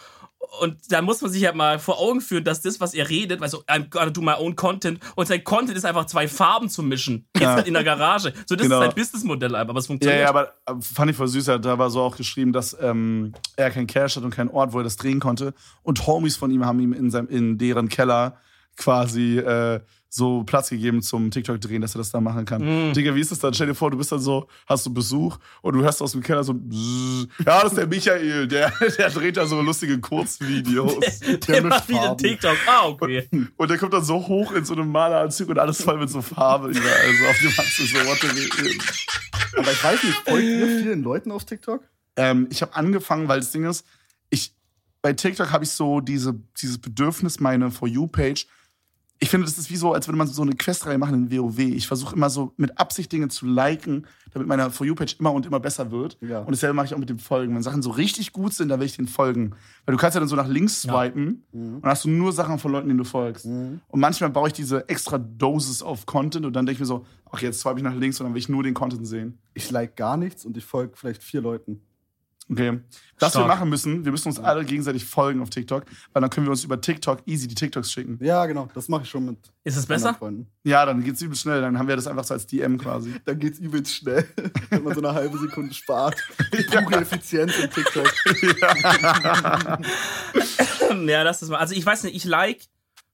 S3: Und da muss man sich halt mal vor Augen führen, dass das, was er redet, weil so, I'm gonna do my own content, und sein Content ist einfach zwei Farben zu mischen. Jetzt
S2: Ja.
S3: in der Garage. So, das
S2: Genau.
S3: ist sein Businessmodell, aber es
S2: Ja,
S3: funktioniert.
S2: ja, aber äh, fand ich voll süß. hat Da war so auch geschrieben, dass ähm, er kein Cash hat und keinen Ort, wo er das drehen konnte. Und Homies von ihm haben ihm in, seinem, in deren Keller quasi äh, so Platz gegeben zum TikTok-Drehen, dass er das da machen kann. Digga, wie ist das dann? Stell dir vor, du bist dann so, hast du Besuch und du hörst aus dem Keller so, bzzz. ja, das ist der Michael, der, der dreht da so lustige Kurzvideos.
S3: Der,
S1: Der mischt
S3: macht wieder. TikTok. Ah, okay.
S2: Und der kommt dann so hoch in so einem Maleranzug und alles voll mit so Farbe überall. So auf dem Hand so, what the
S1: Aber ich weiß nicht, folgt ihr vielen Leuten auf TikTok?
S2: Ähm, ich habe angefangen, weil das Ding ist, ich bei TikTok habe ich so diese, dieses Bedürfnis, meine For You-Page. Ich finde, das ist wie so, als würde man so eine Questreihe machen in WoW. Ich versuche immer so mit Absicht Dinge zu liken, damit meine For You-Page immer und immer besser wird.
S1: Ja.
S2: Und dasselbe mache ich auch mit dem Folgen. Wenn Sachen so richtig gut sind, dann will ich den folgen. Weil du kannst ja dann so nach links swipen und dann hast du nur Sachen von Leuten, denen du folgst. Und manchmal baue ich diese extra Doses auf Content und dann denke ich mir so, ach, jetzt swipe ich nach links und dann will ich nur den Content sehen.
S1: Ich like gar nichts und ich folge vielleicht vier Leuten.
S2: Okay. Was
S3: Stark.
S2: wir machen müssen, wir müssen uns alle gegenseitig folgen auf TikTok, weil dann können wir uns über TikTok easy die TikToks schicken.
S1: Ja, genau, das mache ich schon mit
S3: Ist es besser?
S1: Freunden.
S2: Ja, dann geht's übel schnell, dann haben wir das einfach so als DM quasi.
S1: Dann geht's übelst schnell, wenn man so eine halbe Sekunde spart. Pure Effizienz in TikTok.
S3: Ja, das ist mal. Also ich weiß nicht, ich like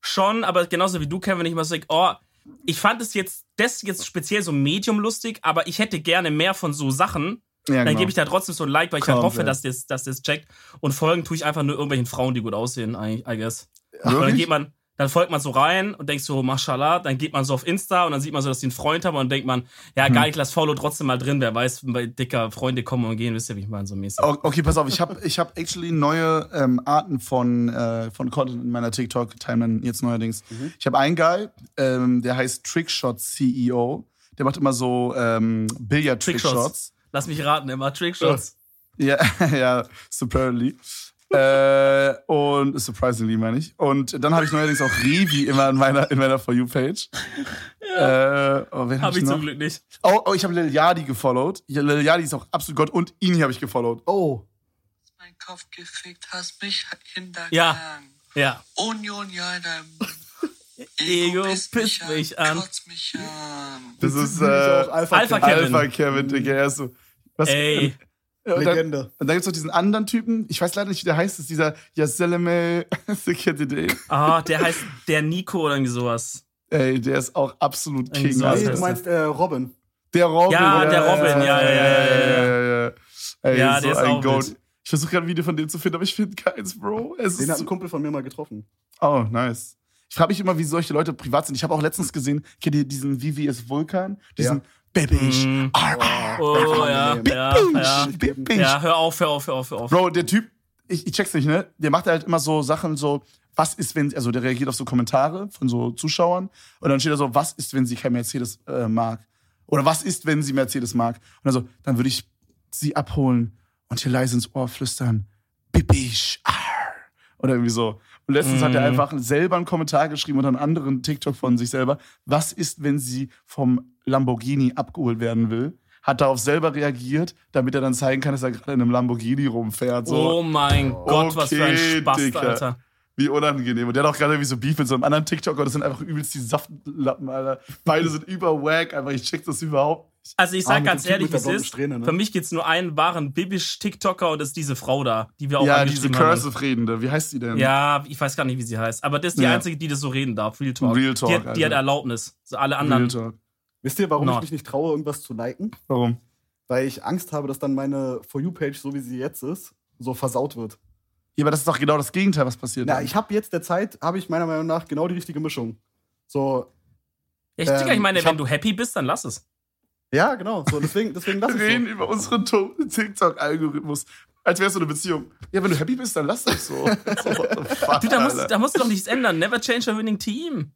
S3: schon, aber genauso wie du, Kevin, ich mal so, oh, ich fand es jetzt, das jetzt speziell so medium lustig, aber ich hätte gerne mehr von so Sachen.
S2: Ja,
S3: Dann
S2: genau.
S3: gebe ich da trotzdem so ein Like, weil ich halt hoffe, dass das, dass das checkt. Und folgen tue ich einfach nur irgendwelchen Frauen, die gut aussehen, I, I guess. Und dann geht man, dann folgt man so rein und denkt so, mashallah, dann geht man so auf Insta und dann sieht man so, dass die einen Freund haben und dann denkt man, ja,
S2: Hm.
S3: geil, ich lass Follow trotzdem mal drin, wer weiß, bei dicker Freunde kommen und gehen, wisst ihr, wie ich meine, so mäßig.
S2: Okay, pass auf, ich habe ich hab actually neue ähm, Arten von, äh, von Content in meiner TikTok-Timeline jetzt neuerdings. Ich habe einen Guy, ähm, der heißt Trickshot CEO. Der macht immer so ähm, Billard-Trickshots.
S3: Lass mich raten, immer Trickshots.
S2: Ja, ja, apparently. äh, und surprisingly meine ich. Und dann habe ich neuerdings auch Revi immer in meiner, in meiner For You-Page. Äh, oh, wen hab
S3: Hab ich
S2: noch?
S3: zum Glück nicht.
S2: Oh, oh ich habe Lil Yadi gefollowt. Ja, Lil Yadi ist auch absolut Gott und ihn habe ich gefollowt.
S1: Oh,
S5: Mein Kopf gefickt, hast mich hintergangen.
S3: Ja. Ja.
S5: Union, ja, in deinem
S3: Ego pisst mich an.
S5: Kotzt mich an.
S2: Das ist äh,
S1: auch Alpha,
S3: Alpha
S1: Kevin.
S2: Alpha Kevin, Digga. Er ist so. Was,
S3: Ey.
S2: und dann,
S1: Legende.
S2: und dann gibt's noch diesen anderen Typen, ich weiß leider nicht, wie der heißt, das ist dieser Yaseleme Sekirtide.
S3: Ah, der heißt der Nico oder irgendwie sowas.
S2: Ey, der ist auch absolut King.
S1: Nee, du meinst äh, Robin.
S2: Der Robin.
S3: Ja, der Robin, ja, ja, ja, ja, ja,
S2: ja. ja. Ey,
S3: Ja,
S2: so
S3: der ist
S2: ein
S3: auch
S2: Goat.
S3: wild.
S2: Ich versuche gerade ein Video von dem zu finden, aber ich finde keins, Bro. Es
S1: Den
S2: ist
S1: hat
S2: so
S1: ein Kumpel von mir mal getroffen.
S2: Oh, nice. Ich frage mich immer, wie solche Leute privat sind. Ich habe auch letztens gesehen, kennt ihr diesen VVS Vulkan? Diesen
S1: Ja.
S2: Babish.
S3: Mm. Oh, ja,
S1: Babish.
S3: ja, ja. Hör auf, hör auf, hör auf, hör auf.
S2: Bro, der Typ, ich, ich check's nicht, ne? Der macht halt immer so Sachen so, was ist, wenn, also der reagiert auf so Kommentare von so Zuschauern und dann steht da so, was ist, wenn sie kein Mercedes äh, mag? Oder was ist, wenn sie Mercedes mag? Und dann so, dann würde ich sie abholen und ihr leise ins Ohr flüstern, Bibisch, ar. Oder irgendwie so. Und letztens hat er einfach selber einen Kommentar geschrieben unter einen anderen TikTok von sich selber. Was ist, wenn sie vom Lamborghini abgeholt werden will? Hat darauf selber reagiert, damit er dann zeigen kann, dass er gerade in einem Lamborghini rumfährt. So.
S3: Oh mein Gott, was für ein
S2: Okay,
S3: Spaß,
S2: Digga.
S3: Alter.
S2: Wie unangenehm. Und der hat auch gerade irgendwie so Beef mit so einem anderen TikToker. Das sind einfach übelst die Saftlappen, Alter. Beide sind über wack, einfach. Ich check das überhaupt.
S3: Also ich
S1: Ah,
S3: sag
S1: mit
S3: ganz ehrlich, wie es ist.
S1: Strähne, ne?
S3: Für mich gibt's nur einen wahren Bibisch-TikToker und das ist diese Frau da, die wir auch
S2: Ja, diese. Cursive-Redende. Wie heißt die denn?
S3: Ja, ich weiß gar nicht, wie sie heißt. Aber das ist die
S2: Ja.
S3: einzige, die das so reden darf. Real Talk.
S2: Real Talk,
S3: die, hat, die hat Erlaubnis. So alle
S2: Real
S3: anderen.
S2: Talk.
S1: Wisst ihr, warum
S3: No.
S1: ich mich nicht traue, irgendwas zu liken?
S2: Warum?
S1: Weil ich Angst habe, dass dann meine For You-Page, so wie sie jetzt ist, so versaut wird.
S2: Ja, aber das ist doch genau das Gegenteil, was passiert.
S1: Na,
S2: dann.
S1: ich habe jetzt der Zeit, habe ich meiner Meinung nach genau die richtige Mischung. So,
S3: Ich, Digga, ich
S1: Ähm,
S3: meine,
S1: ich
S3: wenn
S1: hab-
S3: du happy bist, dann lass es.
S1: Ja, genau. So, deswegen, deswegen lass
S2: Wir
S1: ich
S2: reden
S1: so.
S2: über unseren to- TikTok-Algorithmus. Als wärst du eine Beziehung. Ja, wenn du happy bist, dann lass das so. so what the fuck,
S3: Du, da musst, da musst du doch nichts ändern. Never change a winning team.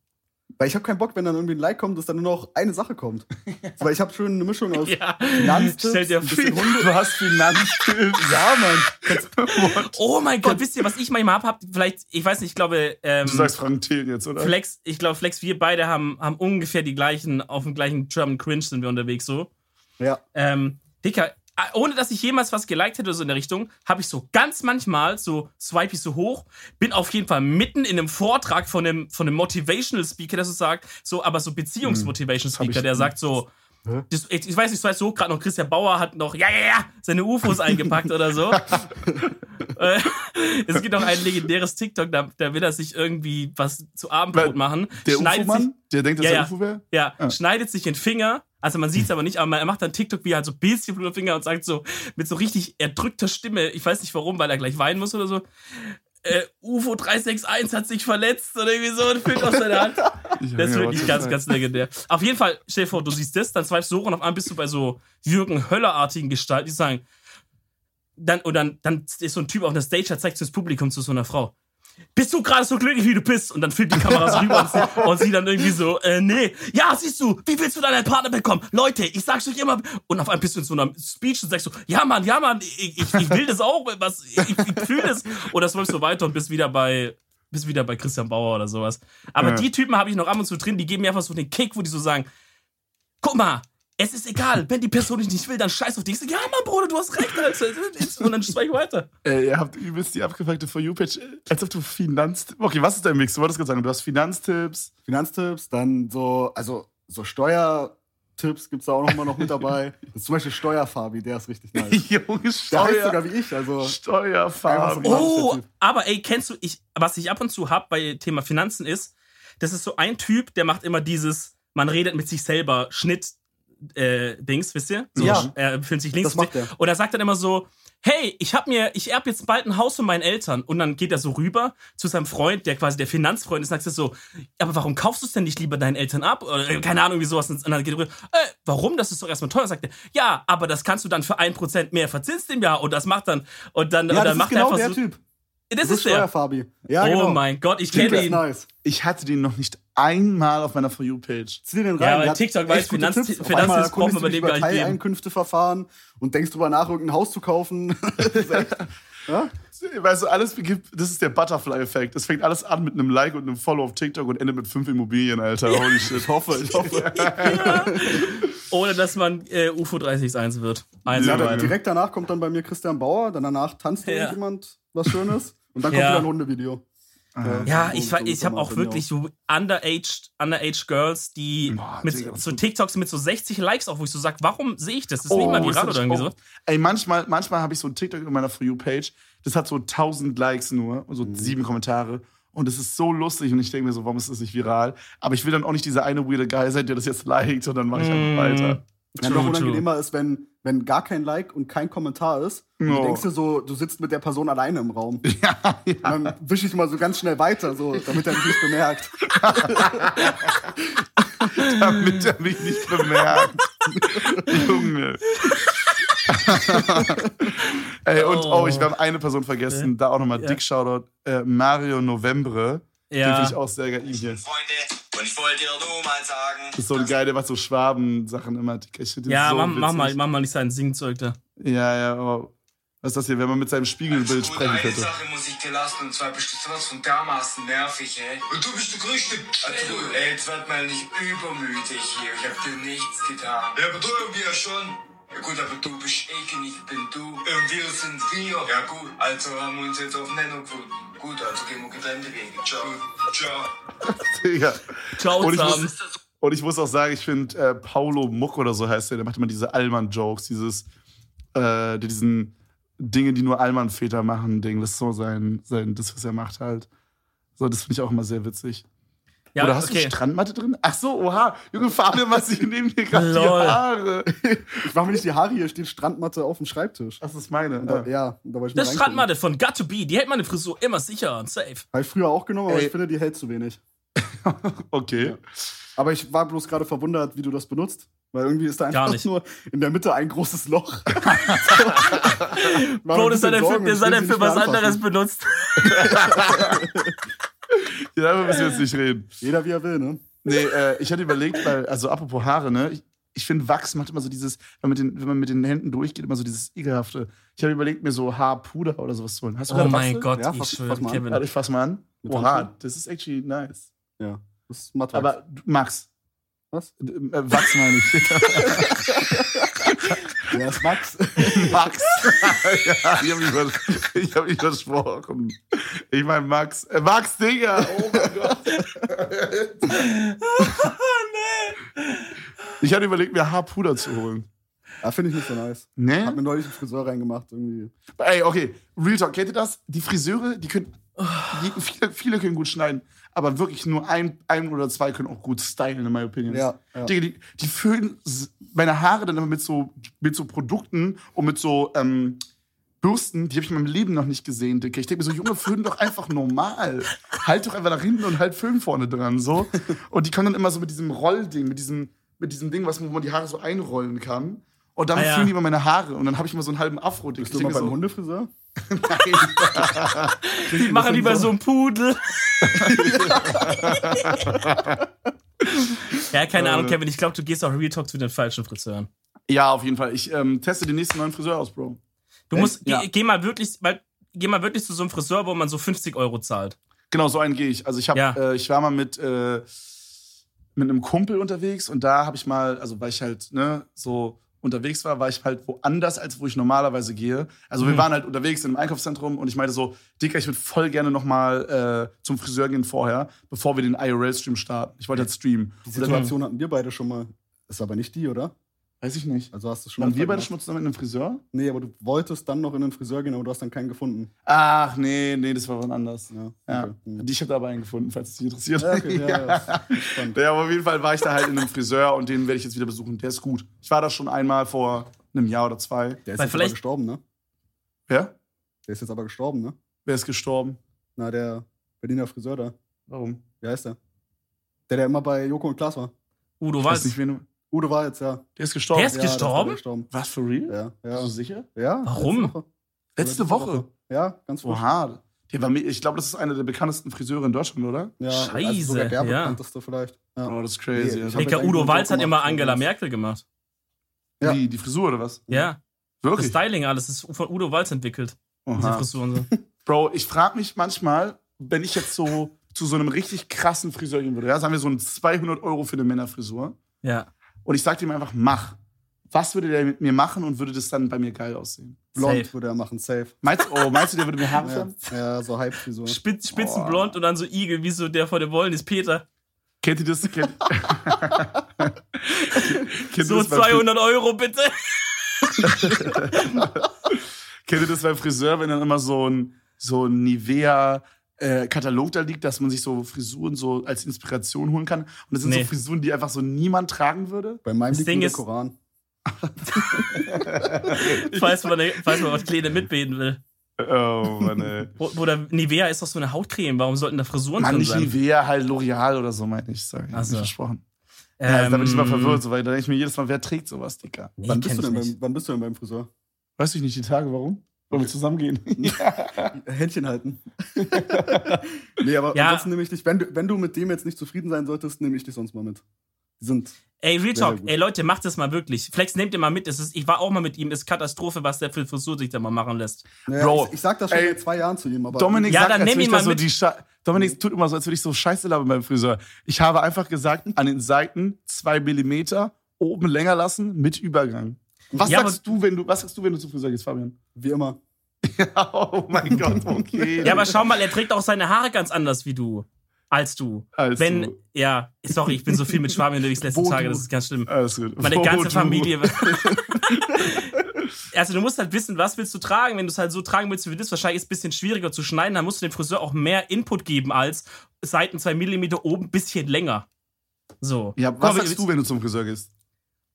S1: Weil ich habe keinen Bock, wenn dann irgendwie ein Like kommt, dass dann nur noch eine Sache kommt. So, weil ich habe schon eine Mischung aus
S3: Ja.
S1: Finanztipps,
S3: Stell dir vor-.
S2: Du hast Finanztipps.
S1: Ja, Mann.
S3: Oh mein Gott, wisst ihr, was ich manchmal hab? hab vielleicht, ich weiß nicht, ich glaube, ähm,
S2: Du sagst Frank Thelen jetzt, oder?
S3: Flex, ich glaube, Flex, wir beide haben, haben ungefähr die gleichen, auf dem gleichen German Cringe sind wir unterwegs so.
S1: Ja.
S3: Ähm, Dicker, ohne dass ich jemals was geliked hätte oder so in der Richtung, habe ich so ganz manchmal so swipe ich so hoch, bin auf jeden Fall mitten in einem Vortrag von einem, von einem Motivational Speaker, der so sagt, so, aber so Beziehungsmotivation
S2: Hm,
S3: Speaker, der sagt so, das, ich, ich weiß nicht, ich weiß so, gerade noch Christian Bauer hat noch, ja, ja, ja, seine UFOs eingepackt oder so. Äh, es gibt auch ein legendäres TikTok, da, da will er sich irgendwie was zu Abendbrot machen.
S2: Der UFO-Mann, der denkt, dass
S3: Ja, ja.
S2: UFO wäre?
S3: ja,
S2: Ah.
S3: schneidet sich den Finger. Also man sieht es aber nicht, aber er macht dann TikTok, wie er halt so ein bisschen im Finger und sagt so mit so richtig erdrückter Stimme, ich weiß nicht warum, weil er gleich weinen muss oder so. Äh, UFO 361 hat sich verletzt oder irgendwie so und filmt auf seine Hand. Das ist wirklich ganz, ganz legendär. Auf jeden Fall, stell dir vor, du siehst das, dann swipest du hoch und auf einmal bist du bei so Jürgen Höller-artigen Gestalten, die sagen, dann, und dann, dann ist so ein Typ auf der Stage, der zeigt das Publikum zu so einer Frau. Bist du gerade so glücklich, wie du bist? Und dann filmt die Kamera so rüber und sie, und sie dann irgendwie so, äh, nee. Ja, siehst du, wie willst du deinen Partner bekommen? Leute, ich sag's euch immer. Und auf einmal bist du in so einer Speech und sagst so, ja Mann, ja Mann, ich, ich, ich will das auch, was, ich, ich fühle das. Und das läufst so weiter und bist wieder bei, bist wieder bei Christian Bauer oder sowas. Aber
S2: Ja.
S3: die Typen habe ich noch ab und zu drin, die geben mir einfach so den Kick, wo die so sagen, guck mal, es ist egal, wenn die Person dich nicht will, dann scheiß auf dich. Ich sag, ja Mann, Bruder, du hast recht, Alter. Und dann schweig weiter.
S2: Ey, ihr habt übelst die abgefuckte For You-Page. Als ob du Finanztipps. Okay, was ist dein Mix? Du wolltest gerade sagen, du hast Finanztipps.
S1: Finanztipps, dann so, also so Steuertipps gibt's da auch noch mal noch mit dabei. Zum Beispiel Steuerfabi, der ist richtig nice.
S2: Junge,
S1: Der heißt
S2: Steuer.
S1: sogar wie ich, also
S2: Steuerfarbe.
S1: Einfach so-
S3: Oh, aber ey, kennst du, ich, was ich ab und zu hab bei Thema Finanzen ist, das ist so ein Typ, der macht immer dieses, man redet mit sich selber, Schnitt, äh, Dings, wisst ihr? So,
S1: Ja.
S3: Er befindet sich links.
S1: Das macht er.
S3: Und er sagt dann immer so, hey, ich hab mir, ich erb jetzt bald ein Haus von meinen Eltern. Und dann geht er so rüber zu seinem Freund, der quasi der Finanzfreund ist, und sagt so, aber warum kaufst du es denn nicht lieber deinen Eltern ab? Oder äh, keine Ahnung, wie sowas. Und dann geht er rüber, äh, warum? Das ist doch erstmal teuer. Sagt er, ja, aber das kannst du dann für ein Prozent mehr verzinst im Jahr. Und das macht dann, und dann,
S1: Ja,
S3: und dann macht
S1: genau
S3: er einfach
S1: der
S3: so.
S1: Typ.
S3: Das ist der.
S1: Steuerfabi. Ja,
S3: oh
S1: genau.
S3: mein Gott, ich kenne ihn.
S1: nice.
S2: Ich hatte den noch nicht einmal auf meiner For You-Page.
S1: Zieh dir den rein.
S3: Ja, weil TikTok weiß, Finanz-
S1: du dich
S3: dem gar
S1: über
S3: nicht geben.
S1: Teileinkünfteverfahren und denkst drüber nach, irgendein Haus zu kaufen. Das ist echt- ja?
S2: Weißt du, alles begibt, das ist der Butterfly-Effekt. Es fängt alles an mit einem Like und einem Follow auf TikTok und endet mit fünf Immobilien, Alter. Holy shit.
S1: Ich hoffe, ich hoffe.
S3: Ohne dass man äh, UFO 361 wird. Eins
S1: Ja, dann direkt danach kommt dann bei mir Christian Bauer, dann danach tanzt
S3: Ja.
S1: irgendjemand was Schönes und dann kommt
S3: Ja.
S1: wieder ein Hundevideo.
S3: Ja,
S1: so-
S3: ich,
S1: so
S3: ich habe auch wirklich so underaged, underaged Girls, die
S2: Boah,
S3: mit
S2: Digga,
S3: so TikToks mit so 60 Likes auch, wo ich so sag, warum sehe ich das? Das ist nicht mal
S2: Oh,
S3: viral oder irgendwie so.
S2: Ey, manchmal, manchmal habe ich so ein TikTok in meiner For You-Page, das hat so 1000 Likes nur und so
S3: Mhm.
S2: sieben Kommentare. Und es ist so lustig und ich denke mir so, warum ist das nicht viral? Aber ich will dann auch nicht dieser eine weirde Guy sein, der das jetzt liked und dann mache ich
S3: Mm.
S2: einfach weiter.
S1: Ja,
S3: True,
S1: noch unangenehmer ist, wenn wenn gar kein Like und kein Kommentar ist. Und
S2: Oh.
S1: Du denkst dir so, du sitzt mit der Person alleine im Raum.
S2: Ja, ja.
S1: Und dann wische ich immer so ganz schnell weiter, so, damit er mich nicht bemerkt.
S2: damit er mich nicht bemerkt. Junge. Ey, und oh. Ich, wir haben eine Person vergessen, da auch nochmal
S3: Ja.
S2: dick Shoutout. Äh, Mario Novembre. Den
S3: Ja.
S2: finde ich auch sehr geil.
S5: Freunde, und ich wollte dir nur mal sagen.
S2: Das ist so ein geil, der macht so Schwaben-Sachen immer.
S3: Ja,
S2: so
S3: mach, mach, mal, mach mal nicht sein Singzeug da.
S2: Ja, ja, aber was ist das hier, wenn man mit seinem Spiegelbild sprechen
S5: eine
S2: könnte?
S5: Sache muss ich dir lassen, und zwar bist du sowas von dermaßen nervig, ey. Und du bist der größte also, ey, jetzt werd mal nicht übermütig hier. Ich hab dir nichts getan. Ja, aber du irgendwie ja schon. Ja gut, aber du bist ich und ich bin du. Und wir sind wir. Ja gut, also haben wir uns jetzt auf Nennung gefunden. Gut, also gehen wir getrennte Wege. Ciao. Ciao.
S2: Digga.
S3: Ciao
S2: Und ich
S3: zusammen.
S2: muss, und ich muss auch sagen, ich finde äh, Paulo Muck oder so heißt der, der macht immer diese Allmann-Jokes, dieses, äh, diesen Dinge, die nur Allmann-Väter machen, Ding. Das ist so sein, sein, das, was er macht halt. So, das finde ich auch immer sehr witzig.
S3: Ja,
S2: Oder hast du
S3: okay.
S2: Strandmatte drin? Ach so, oha. Junge, Fabian, was ich nehme dir gerade die. Haare.
S1: Ich mache mir nicht die Haare, hier steht Strandmatte auf dem Schreibtisch.
S2: Das ist meine.
S1: Und da,
S2: Ja.
S1: ja, und da wollte ich mal
S3: Das. Strandmatte von Got to Be, die hält meine Frisur immer sicher und safe.
S1: Habe ich früher auch genommen, aber
S2: Ey.
S1: ich finde, die hält zu wenig.
S2: Okay.
S1: Aber ich war bloß gerade verwundert, wie du das benutzt. Weil irgendwie ist da einfach
S3: nicht.
S1: nur in der Mitte ein großes Loch.
S3: Bro, das hat er für, das hat er für was anderes benutzt.
S2: Ja, darüber müssen wir jetzt nicht reden.
S1: Jeder wie er will, ne?
S2: Nee, äh, ich hatte überlegt, weil, also apropos Haare, ne? Ich, ich finde, Wachs macht immer so dieses, wenn man, mit den, wenn man mit den Händen durchgeht, immer so dieses ekelhafte. Ich habe überlegt, mir so Haarpuder oder sowas zu holen. Hast du
S3: Oh mein
S2: Wachse?
S3: Gott,
S1: Ja,
S3: ich
S1: fass-
S3: schwöre,
S1: fass mal an.
S3: Kevin.
S2: Warte, ich fass mal an. Oha, das ist actually nice.
S1: Ja. Das ist Matrax.
S2: Aber Max.
S1: Was?
S2: Äh, Wachs meine ich.
S1: Ja, ist Max.
S2: Max. ja, ich habe mich, hab mich versprochen. Ich meine Max. Äh, Max, Digga. Oh mein Gott. Ich hatte überlegt, mir Haarpuder zu holen.
S1: Ja, finde ich nicht so nice.
S2: Ne?
S1: Hat mir neulich einen Friseur reingemacht, irgendwie.
S2: Ey, okay, Real Talk, kennt ihr das? Die Friseure, die können, die, viele, viele können gut schneiden, aber wirklich nur ein, ein oder zwei können auch gut stylen, in my opinion.
S1: Ja, ja.
S2: Digga, die, die füllen meine Haare dann immer mit so, mit so Produkten und mit so ähm, Bürsten, die habe ich in meinem Leben noch nicht gesehen, Digga. Ich denke mir so, Junge, föhn doch einfach normal. Halt doch einfach nach hinten und halt Föhn vorne dran, so. Und die kommen dann immer so mit diesem Rollding, mit diesem, mit diesem Ding, was man, wo man die Haare so einrollen kann. Und dann
S3: Ah, ja.
S2: föhnen die immer meine Haare und dann habe ich immer so einen halben Afro, Digga.
S1: Bist du immer beim Hundefriseur?
S3: Die machen lieber so einen Pudel. ja, keine Ahnung. Kevin. Ich glaube, du gehst auch Real Talk zu den falschen Friseuren.
S2: Ja, auf jeden Fall. Ich ähm, teste den nächsten neuen Friseur aus, Bro.
S3: Du
S1: Echt?
S3: musst,
S2: Ja.
S3: geh, geh mal wirklich, weil, geh mal wirklich zu so einem Friseur, wo man so 50 Euro zahlt.
S2: Genau, so einen gehe ich. Also ich habe,
S3: Ja.
S2: äh, ich war mal mit äh, mit einem Kumpel unterwegs und da habe ich mal, also weil ich halt ne so unterwegs war, war ich halt woanders, als wo ich normalerweise gehe. Also wir
S3: Mhm.
S2: waren halt unterwegs in einem Einkaufszentrum und ich meinte so, Dicker, ich würde voll gerne noch mal äh, zum Friseur gehen vorher, bevor wir den IRL-Stream starten. Ich wollte halt streamen.
S1: Die Situation hatten wir beide schon mal. Ist aber nicht die, oder?
S2: Weiß ich nicht.
S1: Also hast du schon
S2: Waren wir beide schon zusammen in einem Friseur?
S1: Nee, aber du wolltest dann noch in den Friseur gehen, aber du hast dann keinen gefunden.
S2: Ach, nee, nee, das war was anderes.
S1: Ja,
S2: Ja.
S1: okay. Hm.
S2: Die ich habe aber einen gefunden, falls es dich interessiert.
S1: Ja, okay, ja, ja.
S2: Ja, aber auf jeden Fall war ich da halt in einem Friseur und den werde ich jetzt wieder besuchen. Der ist gut. Ich war da schon einmal vor einem Jahr oder zwei.
S1: Der ist
S3: Weil
S1: jetzt aber
S3: vielleicht-
S1: gestorben, ne?
S2: Wer?
S1: Der ist jetzt aber gestorben, ne?
S2: Wer ist gestorben?
S1: Na, der Berliner Friseur da.
S2: Warum?
S1: Wie heißt der? Der, der immer bei Joko und Klaas war.
S3: Udo
S2: Ich weiß
S3: Walz.
S2: nicht, wen du.
S1: Udo war jetzt, ja.
S2: Der ist gestorben.
S3: Der ist
S1: ja, das
S3: gestorben?
S1: der gestorben.
S2: Was, for real?
S1: Ja,
S2: Bist du
S1: ja.
S2: sicher?
S1: ja.
S3: Warum?
S1: Letzte Woche.
S2: Letzte Woche.
S1: Ja, ganz frisch.
S2: Oha. Der war, ich glaube, das ist einer der bekanntesten Friseure in Deutschland, oder?
S1: Ja,
S3: Scheiße,
S1: Also sogar der
S3: ja.
S1: bekannteste vielleicht. Ja.
S2: Oh, das ist crazy.
S1: Nee,
S3: Digga, Udo Walz hat immer Angela Merkel gemacht.
S1: Ja.
S2: Wie, die Frisur oder was?
S3: Ja. Das
S2: Wirklich?
S3: Styling alles ist von Udo Walz entwickelt. Diese
S2: Oha.
S3: Frisuren so.
S2: Bro, ich frage mich manchmal, wenn ich jetzt so zu so einem richtig krassen Friseur gehen würde, ja, sagen wir so ein 200 Euro für eine Männerfrisur,
S3: Ja.
S2: Und ich sag ihm einfach, mach. Was würde der mit mir machen und würde das dann bei mir geil aussehen?
S1: Blond
S3: Safe.
S1: würde er machen, safe.
S2: Meinst, oh, meinst du, der würde mir Haare
S1: Ja,
S2: färben?
S1: ja so Halbfrisur.
S3: Spitz, spitzenblond und dann so Igel, wie so der vor dem Wollen ist Peter.
S2: Kennt ihr das? Kennt, kennt
S3: So
S2: ihr das beim,
S3: 200 Euro bitte.
S2: kennt ihr das beim Friseur, wenn dann immer so ein, so ein Nivea äh, Katalog da liegt, dass man sich so Frisuren so als Inspiration holen kann? Und das sind
S3: Nee.
S2: so Frisuren, die einfach so niemand tragen würde?
S1: Bei meinem
S3: Das
S1: liegt
S3: Ding
S1: nur der Koran.
S3: falls, man, falls man was Kleine mitbeten will.
S2: Oh, Mann, ey.
S3: Oder Nivea ist doch so eine Hautcreme. Warum sollten da Frisuren
S2: Mann,
S3: drin
S2: nicht
S3: sein?
S2: Nivea, halt L'Oreal oder so, meine ich. Sag ich.
S3: Ach
S2: Ach
S3: so.
S2: versprochen. ja, da bin ich
S3: Ähm,
S2: immer verwirrt, so, weil da denke ich mir jedes Mal, wer trägt sowas, Dicker?
S3: Nee,
S1: wann, bist du
S3: ich
S1: denn
S3: nicht.
S1: beim, wann bist du denn beim Friseur?
S2: Weiß ich nicht die Tage, warum? Wollen wir zusammengehen?
S1: Händchen halten. nee, aber
S3: Ja.
S1: ansonsten nehme ich dich, wenn du, wenn du mit dem jetzt nicht zufrieden sein solltest, nehme ich dich sonst mal mit. Die sind.
S3: Ey, Real Talk, ey Leute, macht das mal wirklich. Flex, nehmt ihr mal mit. Es ist, ich war auch mal mit ihm. Ist Katastrophe, was der für Frisur sich da mal machen lässt.
S1: Naja,
S2: Bro,
S1: ich, ich sag das schon
S2: ey,
S1: seit zwei Jahren zu ihm, aber.
S2: Dominik
S3: Ja,
S2: sagt,
S3: dann nimm ihn mal
S2: so
S3: mit.
S2: die Sche Dominik tut immer so, als würde ich so Scheiße labern beim Friseur. Ich habe einfach gesagt, an den Seiten zwei Millimeter oben länger lassen mit Übergang. Was
S3: Ja,
S2: sagst du, wenn du, was sagst du, wenn du zum Friseur gehst, Fabian?
S1: Wie immer.
S2: oh mein Gott, okay.
S3: Ja, aber schau mal, er trägt auch seine Haare ganz anders wie du. Als du.
S2: Als
S3: Wenn,
S2: du.
S3: ja, sorry, ich bin so viel mit Schwaben unterwegs die letzten
S2: Wo
S3: Tage,
S2: du.
S3: das ist ganz schlimm.
S2: Alles gut.
S3: Meine
S2: Wo
S3: ganze
S2: du.
S3: Familie. also du musst halt wissen, was willst du tragen. Wenn du es halt so tragen willst wie das, wahrscheinlich ist es ein bisschen schwieriger zu schneiden, dann musst du dem Friseur auch mehr Input geben als Seiten 2 mm oben, bisschen länger. So.
S2: Ja, was
S3: mal,
S2: sagst du, wenn du zum Friseur gehst?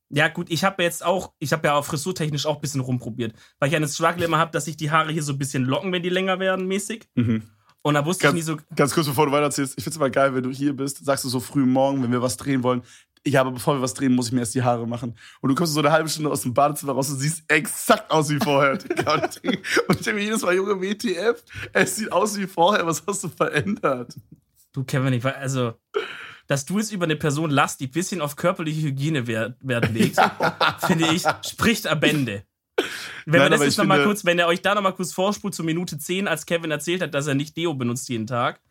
S3: Ja, gut, ich habe jetzt auch, ich habe ja auch frisurtechnisch auch ein bisschen rumprobiert. Weil ich einen Struggle immer habe, dass sich die Haare hier so ein bisschen locken, wenn die länger werden, mäßig. Und da wusste ich nie so.
S2: Ganz kurz, bevor du weitererzählst, ich find's immer geil, wenn du hier bist, sagst du so früh morgen, wenn wir was drehen wollen, ja, aber bevor wir was drehen, muss ich mir erst die Haare machen. Und du kommst so eine halbe Stunde aus dem Badezimmer raus und siehst exakt aus wie vorher. Und ich denke und ich denke mir jedes Mal, Junge, WTF, es sieht aus wie vorher, was hast du verändert?
S3: Du, Kevin, ich war, also, dass du jetzt über eine Person lachst, die ein bisschen auf körperliche Hygiene Wert, Wert legt, finde ich, spricht am Bände. Wenn
S2: Nein,
S3: wir das jetzt nochmal kurz, wenn er euch da nochmal kurz vorspult zur Minute 10, als Kevin erzählt hat, dass er nicht Deo benutzt jeden Tag,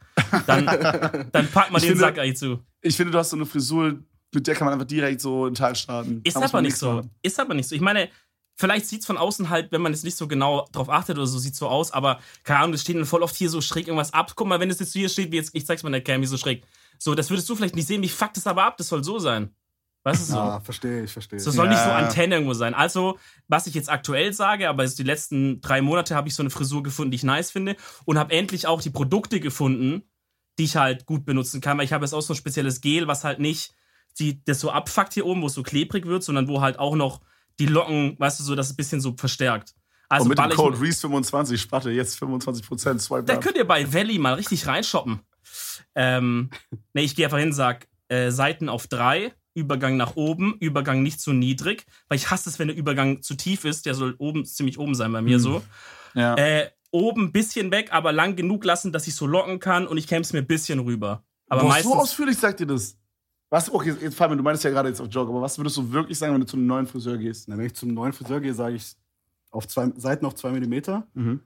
S3: dann, dann packt man
S2: Ich
S3: den
S2: finde-
S3: Sack eigentlich zu.
S2: Ich finde, du hast so eine Frisur, mit der kann man einfach direkt so einen Tag starten.
S3: Ist aber nicht so.
S2: machen.
S3: Ist aber nicht so. Ich meine, vielleicht sieht es von außen halt, wenn man jetzt nicht so genau drauf achtet oder so, sieht so aus, aber keine Ahnung, das steht dann voll oft hier so schräg irgendwas ab. Guck mal, wenn es jetzt hier steht, wie jetzt, ich zeig's mal der Cam, wie so schräg. So, das würdest du vielleicht nicht sehen, wie fuck das aber ab, das soll so sein. Weißt du so?
S1: Ah, verstehe ich, verstehe.
S3: So soll
S2: Ja.
S3: nicht so Antenne irgendwo sein. Also, was ich jetzt aktuell sage, aber die letzten drei Monate habe ich so eine Frisur gefunden, die ich nice finde und habe endlich auch die Produkte gefunden, die ich halt gut benutzen kann. Weil ich habe jetzt auch so ein spezielles Gel, was halt nicht die, das so abfuckt hier oben, wo es so klebrig wird, sondern wo halt auch noch die Locken, weißt du, so, dass es ein bisschen so verstärkt. Also
S2: Und mit dem
S3: ich-
S2: Code Reese25 spart ihr jetzt 25% Swipe
S3: da könnt ihr bei Valley mal richtig reinshoppen. Ähm, ne, ich gehe einfach hin, sag äh, Seiten auf drei, Übergang nach oben, Übergang nicht zu niedrig, weil ich hasse es, wenn der Übergang zu tief ist. Der soll oben ziemlich oben sein bei mir
S2: Hm.
S3: so.
S2: Ja.
S3: Äh, oben ein bisschen weg, aber lang genug lassen, dass ich so locken kann und ich käme es mir ein bisschen rüber. Aber
S2: Boah,
S3: meistens.
S2: so ausführlich sagt ihr das. Was, okay, jetzt Fabian, du meinst ja gerade jetzt auf Joke, aber was würdest du wirklich sagen, wenn du zu einem neuen Friseur gehst?
S1: Na, wenn ich zum neuen Friseur gehe, sage ich auf zwei Seiten auf 2 mm,
S2: Mhm.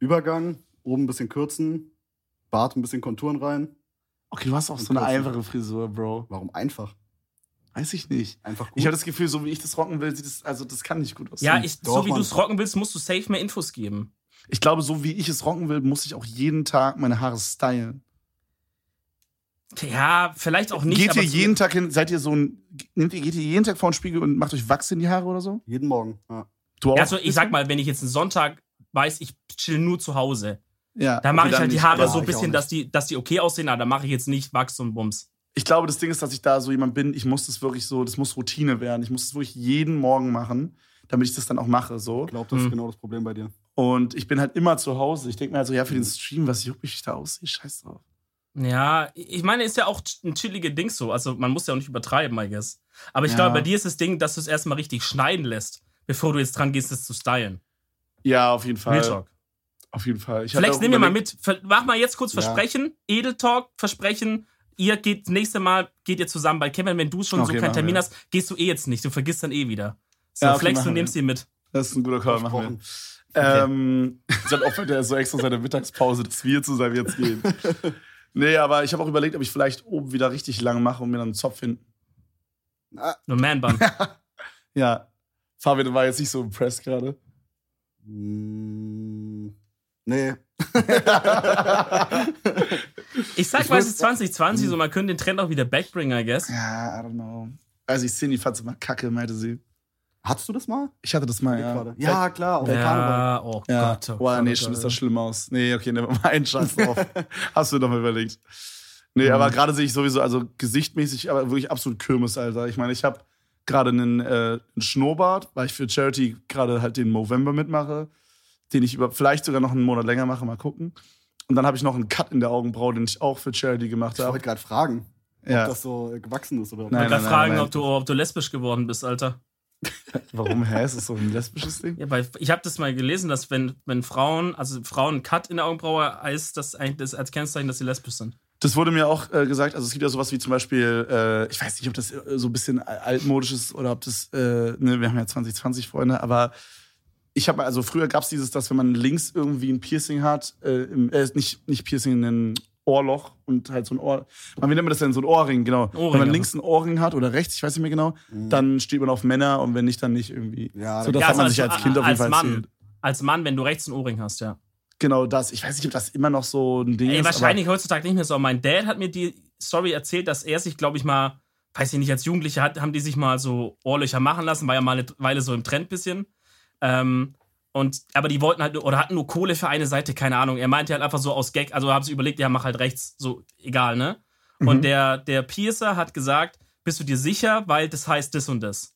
S1: Übergang, oben ein bisschen kürzen, Bart ein bisschen Konturen rein.
S2: Okay, du hast auch so eine
S1: kürzen.
S2: einfache Frisur, Bro.
S1: Warum einfach?
S2: Weiß ich nicht.
S1: Einfach gut.
S2: Ich habe das Gefühl, so wie ich das rocken will, sieht das, also das kann nicht gut aussehen.
S3: ja, ich, so
S1: Doch,
S3: wie du es rocken willst, musst du safe mehr Infos geben.
S2: ich glaube, so wie ich es rocken will, muss ich auch jeden Tag meine Haare stylen.
S3: Ja, vielleicht auch nicht.
S2: geht
S3: aber
S2: ihr jeden Tag hin, seid ihr so ein, nehmt ihr, geht ihr jeden Tag vor den Spiegel und macht euch Wachs in die Haare oder so?
S1: Jeden Morgen. Ja.
S2: Du auch?
S3: Also, ich sag mal, wenn ich jetzt einen Sonntag weiß, ich chill nur zu Hause,
S2: ja,
S3: da mache ich halt die. Haare
S2: Aber
S3: so ein bisschen, dass die, dass die okay aussehen, aber da mache ich jetzt nicht Wachs und Bums.
S2: Ich glaube, das Ding ist, dass ich da so jemand bin, ich muss das wirklich so, das muss Routine werden. Ich muss das wirklich jeden Morgen machen, damit ich das dann auch mache, so.
S1: Ich glaube, das
S3: Hm.
S1: ist genau das Problem bei dir.
S2: Und ich bin halt immer zu Hause. Ich denke mir halt so, ja, für den Stream, was juckt mich, da aussehe, scheiß drauf.
S3: Ja, ich meine, ist ja auch ein chillige Ding so. Also, man muss ja auch nicht übertreiben, I guess. Aber ich
S2: Ja.
S3: glaube, bei dir ist das Ding, dass du es erstmal richtig schneiden lässt, bevor du jetzt dran gehst, es zu stylen.
S2: Ja, auf jeden Fall.
S3: Real Talk.
S2: Auf jeden Fall. Ich auch
S3: nimm mir mal mit. Mach mal jetzt kurz
S1: Ja.
S3: Versprechen. Edel Talk, Versprechen. Ihr geht nächste Mal, geht ihr zusammen. Bei Kevin, wenn du schon
S2: Okay,
S3: so keinen Termin
S2: wir.
S3: hast, gehst du eh jetzt nicht. Du vergisst dann eh wieder. So,
S2: Ja, okay,
S3: Flex, du
S2: wir.
S3: nimmst ihn mit.
S2: Das ist ein guter Call, machen wir.
S1: Versprochen.
S2: Ähm, dann opfert er so extra seine Mittagspause, dass wir zusammen jetzt gehen. nee, aber ich habe auch überlegt, ob ich vielleicht oben wieder richtig lang mache und mir dann einen Zopf hinten.
S3: Nur Man-Bun.
S2: Ja. Fabian war jetzt nicht so impressed gerade.
S1: Mm, nee.
S3: Ich sag
S1: Ich
S3: mal, es ist 2020, so man könnte den Trend auch wieder backbringen, I guess.
S2: Ja, I don't know. Also ich Cindy fand es immer kacke, meinte sie.
S1: Hattest du das mal?
S2: Ich hatte das mal, ja.
S1: Gerade. Ja, klar, auf dem Karneval.
S3: Ja, oh
S2: Ja.
S3: Gott. Oh
S2: Boah, nee, schon ist das schlimm aus. Nee, okay, nehmen wir mal einen Scheiß drauf. Hast du doch mal überlegt. Nee,
S3: Mhm.
S2: aber gerade sehe ich sowieso, also gesichtmäßig, aber wirklich absolut Kirmes, Alter. Ich meine, ich habe gerade einen, äh, einen Schnurrbart, weil ich für Charity gerade halt den November mitmache, den ich über vielleicht sogar noch einen Monat länger mache, mal gucken. Und dann habe ich noch einen Cut in der Augenbraue, den ich auch für Charity gemacht
S1: Ich
S2: habe.
S1: wollte gerade fragen,
S2: Ja.
S1: ob das so äh, gewachsen ist oder
S2: Nein,
S3: Ich
S2: nein,
S3: fragen,
S2: nein.
S3: ob du, ob du lesbisch geworden bist, Alter.
S2: Warum? Hä? Ist das so ein lesbisches Ding?
S3: Ja, weil ich habe das mal gelesen, dass wenn, wenn Frauen, also Frauen einen Cut in der Augenbraue heißt das eigentlich das als Kennzeichen, dass sie lesbisch sind.
S2: Das wurde mir auch äh, gesagt. Also es gibt ja sowas wie zum Beispiel, äh, ich weiß nicht, ob das äh, so ein bisschen altmodisch ist oder ob das, äh, ne, wir haben ja 2020 Freunde, aber ich habe also früher gab es dieses, dass wenn man links irgendwie ein Piercing hat, äh, im, äh, nicht nicht Piercing, ein Ohrloch und halt so ein Ohr, man, wie nennt man das denn, so ein Ohrring, genau.
S3: Ohrring,
S2: wenn man links ein Ohrring hat oder rechts, ich weiß nicht mehr genau, dann steht man auf Männer und wenn nicht, dann nicht irgendwie.
S1: Ja,
S2: so, das
S3: Ja,
S2: hat man
S3: also
S2: sich als Kind auf jeden
S3: als
S2: Fall
S3: Mann.
S2: erzählt.
S3: Als Mann, wenn du rechts einen Ohrring hast, ja.
S2: Genau das. Ich weiß nicht, ob das immer noch so ein Ding
S3: Ey,
S2: ist.
S3: wahrscheinlich heutzutage nicht mehr so. Mein Dad hat mir die Story erzählt, dass er sich, glaube ich, mal, weiß ich nicht, als Jugendlicher hat, haben die sich mal so Ohrlöcher machen lassen, war ja mal eine Weile so im Trend bisschen. Ähm, und, aber die wollten halt, oder hatten nur Kohle für eine Seite, keine Ahnung. Er meinte halt einfach so aus Gag, also haben sie überlegt, ja, mach halt rechts, so, egal, ne? Und der, der Piercer hat gesagt, bist du dir sicher, weil das heißt das und das.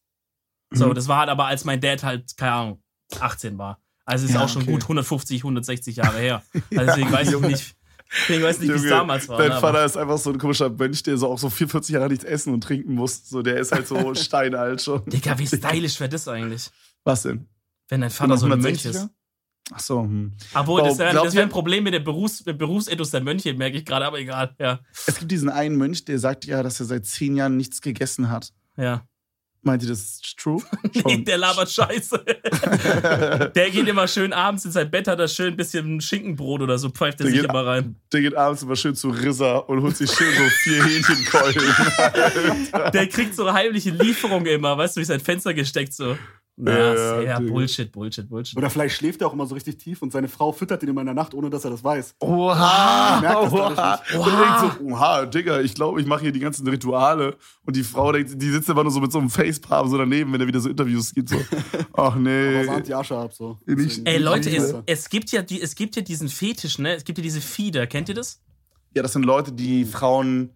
S3: So,
S2: Mhm.
S3: das war halt aber, als mein Dad halt, keine Ahnung, 18 war. Also ist
S2: Ja,
S3: auch schon
S2: okay.
S3: gut 150, 160 Jahre her. Also deswegen weiß ich nicht, deswegen weiß ich nicht, wie es damals war.
S2: Dein
S3: ne, aber-
S2: Vater ist einfach so ein komischer Mönch, der so auch so 44 Jahre nichts essen und trinken muss. So, der ist halt so steinalt schon.
S3: Digga, wie stylisch wäre das eigentlich?
S2: Was denn?
S3: Wenn dein Vater so ein Mönch
S2: 160er?
S3: ist.
S2: Ach so, hm.
S3: Obwohl, das wäre wär
S2: ihr-
S3: ein Problem mit dem Berufs, Berufsethos der Mönche, merke ich gerade, aber egal. Ja.
S2: Es gibt diesen einen Mönch, der sagt ja, dass er seit zehn Jahren nichts gegessen hat.
S3: Ja.
S2: Meint ihr, das ist true?
S3: Nee, der labert Scheiße. der geht immer schön abends in sein Bett, hat da schön ein bisschen Schinkenbrot oder so, pfeift er
S2: Der
S3: sich
S2: geht-
S3: immer rein.
S2: Der geht abends immer schön zu Rissa und holt sich schön so vier Hähnchenkeulen.
S3: Der kriegt so heimliche Lieferungen immer, weißt du, durch sein Fenster gesteckt so.
S2: Ja,
S3: ja,
S2: ja.
S3: Bullshit, Bullshit, Bullshit.
S1: Oder vielleicht schläft er auch immer so richtig tief und seine Frau füttert ihn immer in der Nacht, ohne dass er das weiß.
S2: Oha!
S1: merkt das
S2: Oha!
S1: dadurch
S2: Und er denkt so, oha, Digga, ich glaube, ich mache hier die ganzen Rituale. Und die Frau denkt, die sitzt immer nur so mit so einem Facepalm so daneben, wenn er wieder so Interviews gibt. So, ach nee.
S1: Aber die Asche ab so.
S2: Nicht-
S1: Deswegen-
S3: Ey, Leute, es, es, gibt ja die, es gibt ja diesen Fetisch, ne? Es gibt ja diese Fieder. Kennt ihr das?
S2: Ja, das sind Leute, die Frauen,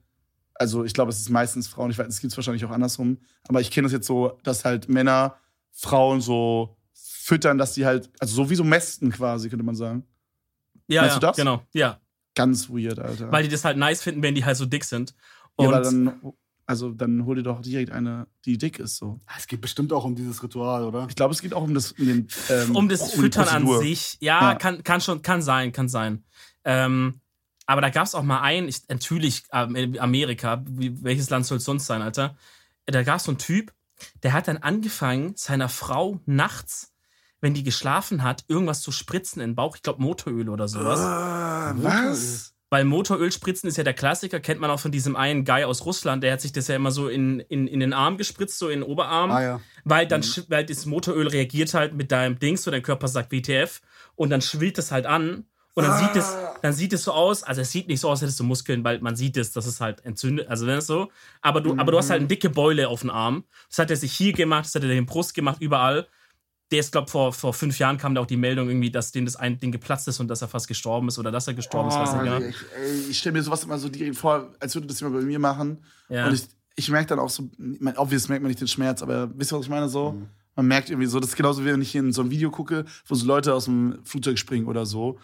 S2: also ich glaube, es ist meistens Frauen, ich weiß, es gibt es wahrscheinlich auch andersrum, aber ich kenne das jetzt so, dass halt Männer Frauen so füttern, dass die halt, also so wie so Mästen quasi, könnte man sagen.
S3: Ja,
S2: Meinst
S3: ja,
S2: du das?
S3: genau. Ja,
S2: Ganz weird, Alter.
S3: weil die das halt nice finden, wenn die halt so dick sind.
S2: ja,
S3: Und
S2: aber dann, also dann hol dir doch direkt eine, die dick ist so.
S1: Es geht bestimmt auch um dieses Ritual, oder?
S2: Ich glaube, es geht auch um das, um den, ähm,
S3: um das Füttern an sich. Ja,
S2: Ja.
S3: Kann, kann schon, kann sein, kann sein. Ähm, aber da gab es auch mal einen, ich, natürlich ähm, in Amerika, wie, welches Land soll es sonst sein, Alter? Da gab es so einen Typ, der hat dann angefangen, seiner Frau nachts, wenn die geschlafen hat, irgendwas zu spritzen in den Bauch. Ich glaube Motoröl oder sowas.
S2: Ah, was?
S3: Weil Motoröl spritzen ist ja der Klassiker, kennt man auch von diesem einen Guy aus Russland, der hat sich das ja immer so in, in, in den Arm gespritzt, so in den Oberarm.
S1: Ah ja.
S3: Weil dann sch- weil das Motoröl reagiert halt mit deinem Dings, so dein Körper sagt WTF und dann schwillt es halt an und dann sieht es dann sieht es so aus, also es sieht nicht so aus, als hättest du Muskeln, weil man sieht es, dass es halt entzündet, also wenn es so, aber du aber du hast halt eine dicke Beule auf dem Arm. Das hat er sich hier gemacht, das hat er in den Brust gemacht, überall. Der ist, glaube vor, vor fünf Jahren kam da auch die Meldung irgendwie, dass dem das ein Ding geplatzt ist und dass er fast gestorben ist oder dass er gestorben ist, weiß nicht genau.
S2: ich ey, ich stelle mir sowas immer so direkt vor, als würde das jemand bei mir machen.
S3: Ja.
S2: Und ich, ich merke dann auch so, ich mein, obvious merkt man nicht den Schmerz, aber wisst ihr, was ich meine? So, man merkt irgendwie so, das ist genauso wie wenn ich in so ein Video gucke, wo so Leute aus dem Flugzeug springen oder so.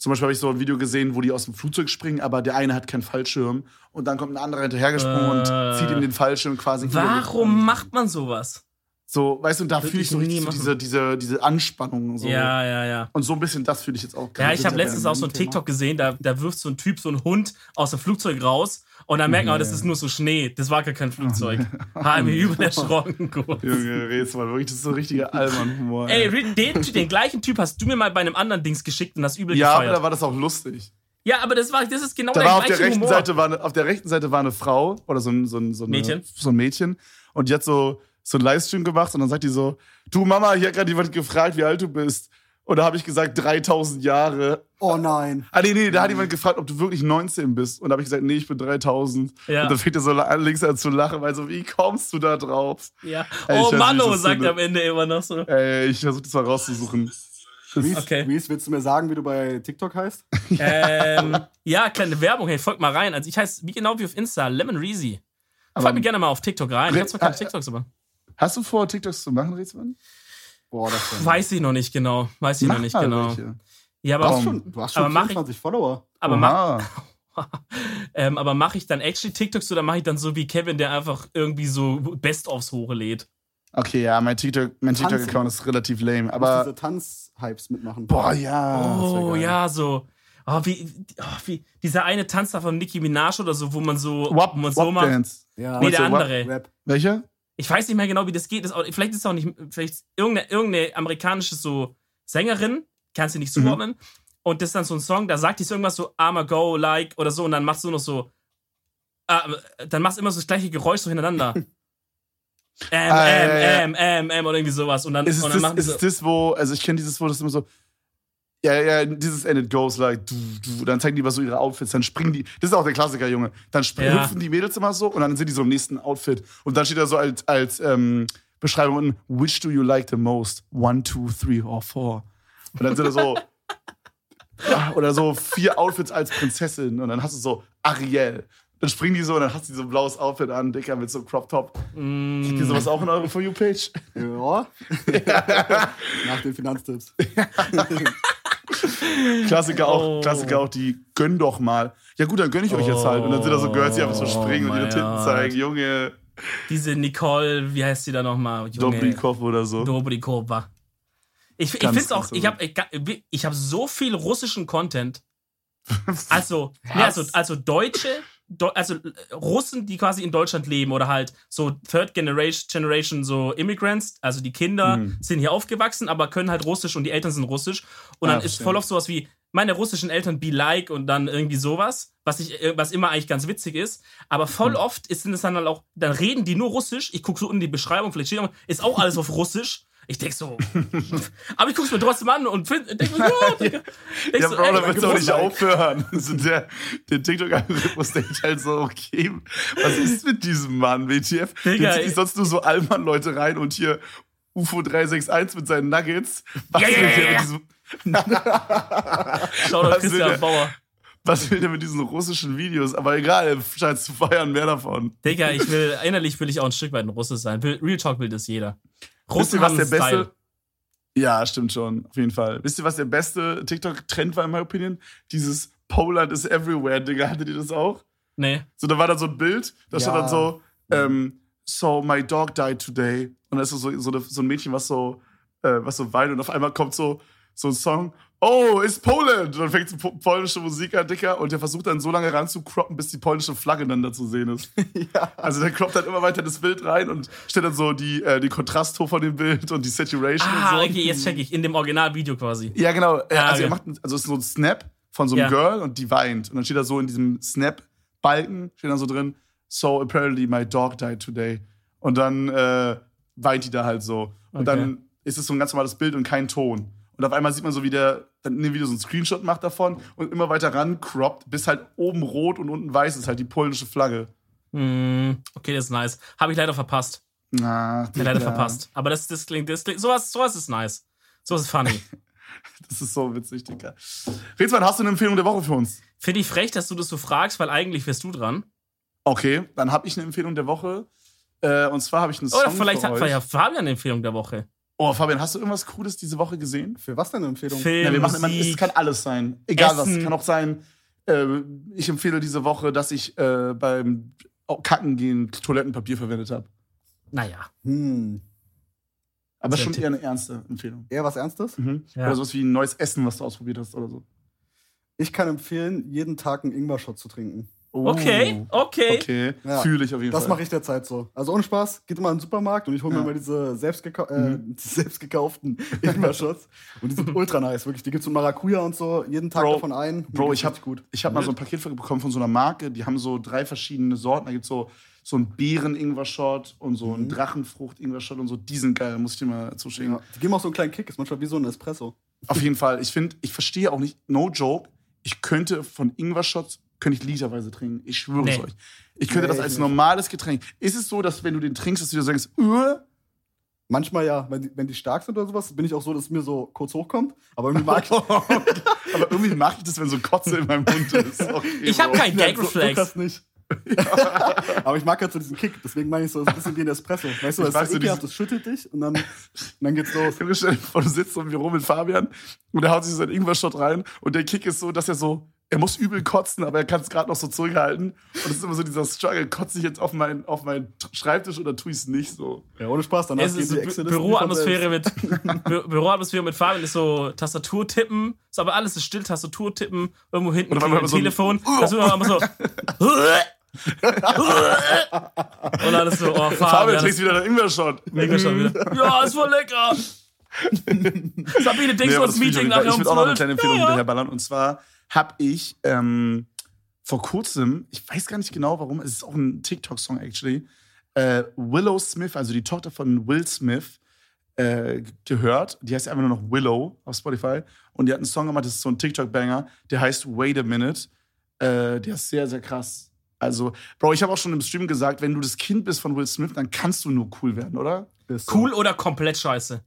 S2: Zum Beispiel habe ich so ein Video gesehen, wo die aus dem Flugzeug springen, aber der eine hat keinen Fallschirm und dann kommt ein anderer hinterhergesprungen und
S3: Äh.
S2: zieht ihm den Fallschirm quasi.
S3: Warum macht man sowas?
S2: So, weißt du, und da fühle ich so
S3: nie
S2: richtig so diese, diese, diese Anspannung. So.
S3: Ja, ja, ja.
S2: Und so ein bisschen das fühle ich jetzt auch.
S3: Ja, ich habe
S2: gerade.
S3: letztens auch so ein TikTok gesehen, da, da wirft so ein Typ so einen Hund aus dem Flugzeug raus und dann merkt man, das ist nur so Schnee. Das war gar kein Flugzeug. Habe mich übel erschrocken. kurz.
S2: Junge, red's mal wirklich, das ist so richtiger Allmann-Humor.
S3: Ey, den, den gleichen Typ hast du mir mal bei einem anderen Dings geschickt und hast übel
S2: Ja, aber
S3: gefeiert.
S2: da war das auch lustig.
S3: ja, aber das, war, das ist genau
S2: Da
S3: der
S2: war auf der
S3: gleiche
S2: rechten
S3: Humor.
S2: Seite war eine, auf der rechten Seite war eine Frau oder so ein, so ein, so eine,
S3: Mädchen.
S2: so ein Mädchen und die hat so so einen Livestream gemacht und dann sagt die so, du Mama, hier hat gerade jemand gefragt, wie alt du bist. Und da habe ich gesagt 3000 Jahre.
S1: Oh nein.
S2: Ah nee, nee, da hat jemand gefragt, ob du wirklich 19 bist und da habe ich gesagt, nee, ich bin 3000.
S3: Ja.
S2: Und dann fängt er so an, links an zu lachen, weil so, wie kommst du da drauf?
S3: Ja.
S2: Ey,
S3: Oh
S2: weiß
S3: Mann,
S2: nicht,
S3: oh,
S2: das
S3: sagt er am Ende immer noch so.
S2: Ey, ich versuche das mal rauszusuchen.
S1: Ries,
S3: Okay.
S1: Ries, willst du mir sagen, wie du bei TikTok heißt?
S3: ähm, ja, kleine Werbung, hey, folgt mal rein. Also ich heiße wie genau wie auf Insta, Lemon Reezy. Folgt mir gerne mal auf TikTok rein. Ich hab zwar keine TikToks, aber.
S2: Hast du vor, TikToks zu machen, Rätselmann?
S1: Boah, das
S3: Weiß ich noch nicht genau. Weiß ich noch nicht
S2: mal
S3: genau.
S2: welche.
S3: Ja,
S1: Du hast
S3: aber,
S1: schon, du hast
S3: Aber
S1: schon
S3: mach ich-
S1: 24 Follower.
S3: aber mach, ähm, aber mache ich dann actually TikToks oder mache ich dann so wie Kevin, der einfach irgendwie so Best-ofs hochlädt?
S2: Okay, ja, mein TikTok, mein
S1: Tanzen.
S2: TikTok-Account ist relativ lame. Aber,
S1: diese Tanz-Hypes mitmachen.
S2: boah, ja.
S3: Oh, ja, so. Oh, wie, oh, wie, dieser eine Tanz da von Nicki Minaj oder so, wo man so,
S2: Wap,
S3: wo man so
S2: Wap
S3: macht.
S2: Dance.
S1: Ja.
S3: Nee, der
S2: Wap-
S3: andere.
S2: Welcher?
S3: Ich weiß nicht mehr genau, wie das geht. Das vielleicht ist es auch nicht, vielleicht irgendeine, irgendeine amerikanische so Sängerin, kannst du nicht
S2: Mhm.
S3: zuordnen. Und das ist dann so ein Song, da sagt die so irgendwas so, I'ma go, like, oder so, und dann machst du noch so, ah, dann machst du immer so das gleiche Geräusch so hintereinander. ähm,
S2: Ah,
S3: ähm,
S2: ja.
S3: ähm, ähm, ähm, oder irgendwie sowas. Und dann,
S2: Ist
S3: und
S2: das,
S3: dann machen die
S2: ist
S3: so,
S2: das, wo, also ich kenne dieses, wo das immer so, ja, ja, dieses and it goes like, du, du, dann zeigen die was so ihre Outfits, dann springen die, das ist auch der Klassiker, Junge, dann spr-
S3: Ja.
S2: hüpfen die Mädels immer so und dann sind die so im nächsten Outfit und dann steht da so als, als ähm, Beschreibung unten, which do you like the most? One, two, three or four? Und dann sind da so, oder so vier Outfits als Prinzessin und dann hast du so Ariel. Dann springen die so und dann hast du so ein blaues Outfit an, Dicker, mit so einem Crop Top.
S3: mm,
S2: Habt ihr sowas auch in eurer For You-Page?
S1: Ja. Nach den Finanztipps.
S2: Klassiker auch,
S3: Oh.
S2: Klassiker auch, die gönn doch mal. Ja gut, dann gönn ich euch jetzt halt. Und dann sind da so Girls, die einfach so springen und ihre Titten zeigen. Junge,
S3: diese Nicole, wie heißt die da nochmal?
S2: Dobrikov oder so.
S3: Dobrikova. Ich, ich finde auch, ich habe ich, ich hab so viel russischen Content. Also, nee, also, also Deutsche, Deu- also äh, Russen, die quasi in Deutschland leben oder halt so Third Generation, Generation so Immigrants, also die Kinder
S2: Mhm.
S3: sind hier aufgewachsen, aber können halt Russisch und die Eltern sind Russisch. Und
S2: Ah,
S3: dann ist voll oft sowas wie, meine russischen Eltern be like und dann irgendwie sowas, was ich, äh, was immer eigentlich ganz witzig ist. Aber voll
S2: Mhm.
S3: oft ist, sind es dann halt auch, dann reden die nur Russisch. Ich gucke so in die Beschreibung, vielleicht steht auch, ist auch alles auf Russisch. Ich denk so, aber ich guck's mir trotzdem an und find, denk so, ja, Digga. Denk
S2: Ja,
S3: so,
S2: Bro,
S3: ey,
S2: da willst du auch nicht aufhören. Also der der TikTok-Algorithmus denkt halt so, okay, was ist mit diesem Mann, WTF?
S3: Digga,
S2: Jetzt zieht sonst nur so Allmann-Leute rein und hier UFO 361 mit seinen Nuggets. Was
S3: Ja, ja,
S2: will der
S3: ja,
S2: mit
S3: ja. Schau doch
S2: Was will
S3: Christian
S2: der?
S3: Bauer.
S2: Was will der mit diesen russischen Videos? Aber egal, scheint zu feiern, mehr davon.
S3: Digga, ich will, innerlich will ich auch ein Stück weit ein Russe sein. Real Talk will das jeder.
S2: Wisst ihr, was der beste. Ja, stimmt schon, auf jeden Fall. Wisst ihr, was der beste TikTok-Trend war, in meiner Opinion? Dieses Poland is everywhere, Digga. Hattet ihr das auch?
S3: Nee.
S2: So, da war dann so ein Bild, da stand
S1: Ja.
S2: dann so, ähm, so, my dog died today. Und da ist so, so, so ein Mädchen, was so, äh, was so weint und auf einmal kommt so, so ein Song, oh, it's Poland! Und dann fängt so po- polnische Musik an, Dicker, und der versucht dann so lange ranzukroppen, bis die polnische Flagge dann da zu sehen ist. Also der kroppt dann immer weiter das Bild rein und stellt dann so die, äh, die Kontrast hoch von dem Bild und die Saturation
S3: Ah,
S2: und so.
S3: okay, jetzt check ich. In dem Originalvideo quasi.
S2: Ja, genau.
S3: Ah,
S2: also, er
S3: okay.
S2: macht, also es ist so ein Snap von so einem
S3: Ja.
S2: Girl und die weint. Und dann steht da so in diesem Snap-Balken, steht dann so drin, so apparently my dog died today. Und dann äh, weint die da halt so. Und
S3: Okay.
S2: dann ist es so ein ganz normales Bild und kein Ton. Und auf einmal sieht man so, wie der dann in dem Video so einen Screenshot macht davon und immer weiter ran croppt, bis halt oben rot und unten weiß ist halt die polnische Flagge.
S3: Hm, okay, das ist nice. Habe ich leider verpasst.
S2: Na,
S3: Ja, leider
S2: Digga.
S3: verpasst. Aber das, das klingt, das klingt, sowas, sowas ist nice. Sowas ist funny.
S2: Das ist so witzig, Digga. Rätsmann, hast du eine Empfehlung der Woche für uns?
S3: Finde ich frech, dass du das so fragst, weil eigentlich wärst du dran.
S2: Okay, dann habe ich eine Empfehlung der Woche. Äh, und zwar habe ich einen Song
S3: Oder vielleicht
S2: für
S3: hat
S2: euch.
S3: Fabian eine Empfehlung der Woche.
S2: Oh, Fabian, hast du irgendwas Cooles diese Woche gesehen?
S1: Für was denn eine Empfehlung?
S3: Film,
S2: Ja, wir machen immer, es kann alles sein. Egal was.
S3: Essen.
S2: Es kann auch sein, äh, ich empfehle diese Woche, dass ich äh, beim Kacken gehen Toilettenpapier verwendet habe.
S3: Naja.
S1: Hm.
S2: Aber schon eher eine ernste Empfehlung.
S1: Eher was Ernstes?
S2: Mhm.
S3: Ja.
S2: Oder sowas wie ein neues Essen, was du ausprobiert hast oder so.
S1: Ich kann empfehlen, jeden Tag einen Ingwer-Shot zu trinken.
S2: Oh.
S3: Okay, okay.
S2: Okay,
S1: Ja.
S2: fühle ich auf jeden
S1: Das
S2: Fall.
S1: mache ich derzeit so. Also ohne Spaß, geht immer in den Supermarkt und ich hole mir
S2: Ja.
S1: mal diese selbst, äh,
S2: Mhm.
S1: die selbst gekauften Ingwer-Shots. Und die sind ultra nice, wirklich. Die gibt's mit Maracuja und so, jeden Tag
S2: Bro,
S1: davon ein.
S2: Bro, ich habe
S1: richtig gut.
S2: ich hab mal so ein Paket bekommen von so einer Marke, die haben so drei verschiedene Sorten. Da gibt es so, so einen Beeren-Ingwer-Shot und so einen Drachenfrucht-Ingwer-Shot und so. Die sind geil, muss ich dir mal zuschicken.
S1: Ja. Die geben auch so einen kleinen Kick, ist manchmal wie so ein Espresso.
S2: Auf jeden Fall. Ich finde, ich verstehe auch nicht, no joke, ich könnte von Ingwer-Shots, könnte ich literweise trinken. Ich schwöre es
S3: Nee.
S2: euch. Ich könnte
S1: Nee,
S2: das
S1: ich
S2: als
S1: nicht.
S2: normales Getränk. Ist es so, dass wenn du den trinkst, dass du dir sagst, äh,
S1: Manchmal ja, wenn die, wenn die stark sind oder sowas, bin ich auch so, dass es mir so kurz hochkommt. Aber irgendwie mag ich
S2: aber irgendwie mache ich das, wenn so Kotze in meinem Mund ist. Okay,
S3: Ich habe keinen
S1: Ja,
S3: Gag
S1: so- so nicht. Aber ich mag halt so diesen Kick, deswegen meine ich so, ein bisschen wie ein Espresso. Weißt du,
S2: Ich
S1: das
S2: mag
S1: ist ekelhaft, das schüttelt dich und dann, und dann geht's los.
S2: Dir stell dir vor, du sitzt so im Büro mit Fabian und er haut sich so einen Ingwer-Shot rein und der Kick ist so, dass er so, er muss übel kotzen, aber er kann es gerade noch so zurückhalten. Und es ist immer so dieser Struggle, kotze ich jetzt auf meinen, auf meinen Schreibtisch oder tue ich es nicht so?
S1: Ja, ohne Spaß, gehen
S3: ist
S1: die Excel-Listen
S3: Büroatmosphäre mit Bü Büroatmosphäre mit Fabian ist so Tastatur tippen, ist aber alles ist still, Tastatur tippen, irgendwo hinten
S2: auf einmal
S3: klingelt
S2: so ein-
S3: Telefon, das wird immer so und alles so, oh
S2: Fabian
S3: Fabian,
S2: trägt wieder einen Ingwer-Shot.
S3: schon wieder. Ja, ist voll lecker. Sabine, denkst
S2: Nee,
S3: du uns
S2: ich
S3: Meeting nachher
S2: nicht. Ich
S3: um
S2: will auch noch eine
S3: 12?
S2: kleine Empfehlung
S3: Ja, ja.
S2: hinterherballern. Und zwar habe ich ähm, vor kurzem, ich weiß gar nicht genau warum, es ist auch ein TikTok-Song actually, äh, Willow Smith, also die Tochter von Will Smith, äh, gehört. Die heißt einfach nur noch Willow auf Spotify. Und die hat einen Song gemacht, das ist so ein TikTok-Banger, der heißt Wait a Minute. Äh, der ist sehr, sehr krass. Also, Bro, ich habe auch schon im Stream gesagt, wenn du das Kind bist von Will Smith, dann kannst du nur cool werden, oder?
S3: Cool oder komplett scheiße?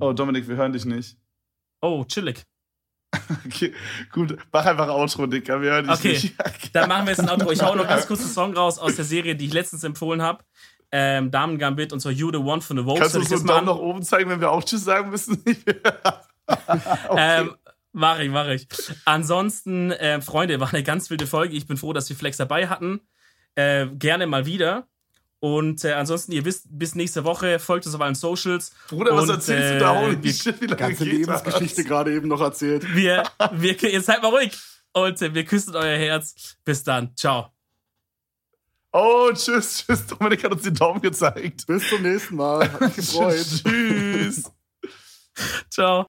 S2: Oh, Dominik, wir hören dich nicht.
S3: Oh, chillig.
S2: Okay, gut. Mach einfach Outro, Dicker. Wir hören dich
S3: Okay.
S2: nicht.
S3: Dann machen wir jetzt ein Outro. Ich hau noch ganz kurz einen Song raus aus der Serie, die ich letztens empfohlen habe. Ähm, Damen Gambit und zwar You the One von The Vogue.
S2: Kannst du so einen
S3: mal
S2: Daumen nach oben zeigen, wenn wir auch Tschüss sagen müssen?
S3: Ähm, mach ich, mach ich. Ansonsten, äh, Freunde, war eine ganz wilde Folge. Ich bin froh, dass wir Flex dabei hatten. Äh, gerne mal wieder. Und äh, ansonsten, ihr wisst, bis nächste Woche folgt uns auf allen Socials.
S2: Bruder, was
S3: Und,
S2: erzählst du
S3: äh,
S2: da? Holy
S3: wir-
S2: shit, wie lange
S1: Ganze Lebensgeschichte gerade eben noch erzählt.
S3: Wir, wir, jetzt seid mal ruhig. Und äh, wir küssen euer Herz. Bis dann. Ciao.
S2: Oh, tschüss, tschüss. Dominik hat uns den Daumen gezeigt.
S1: Bis zum nächsten Mal. Hat mich gefreut.
S2: Tschüss.
S3: Ciao.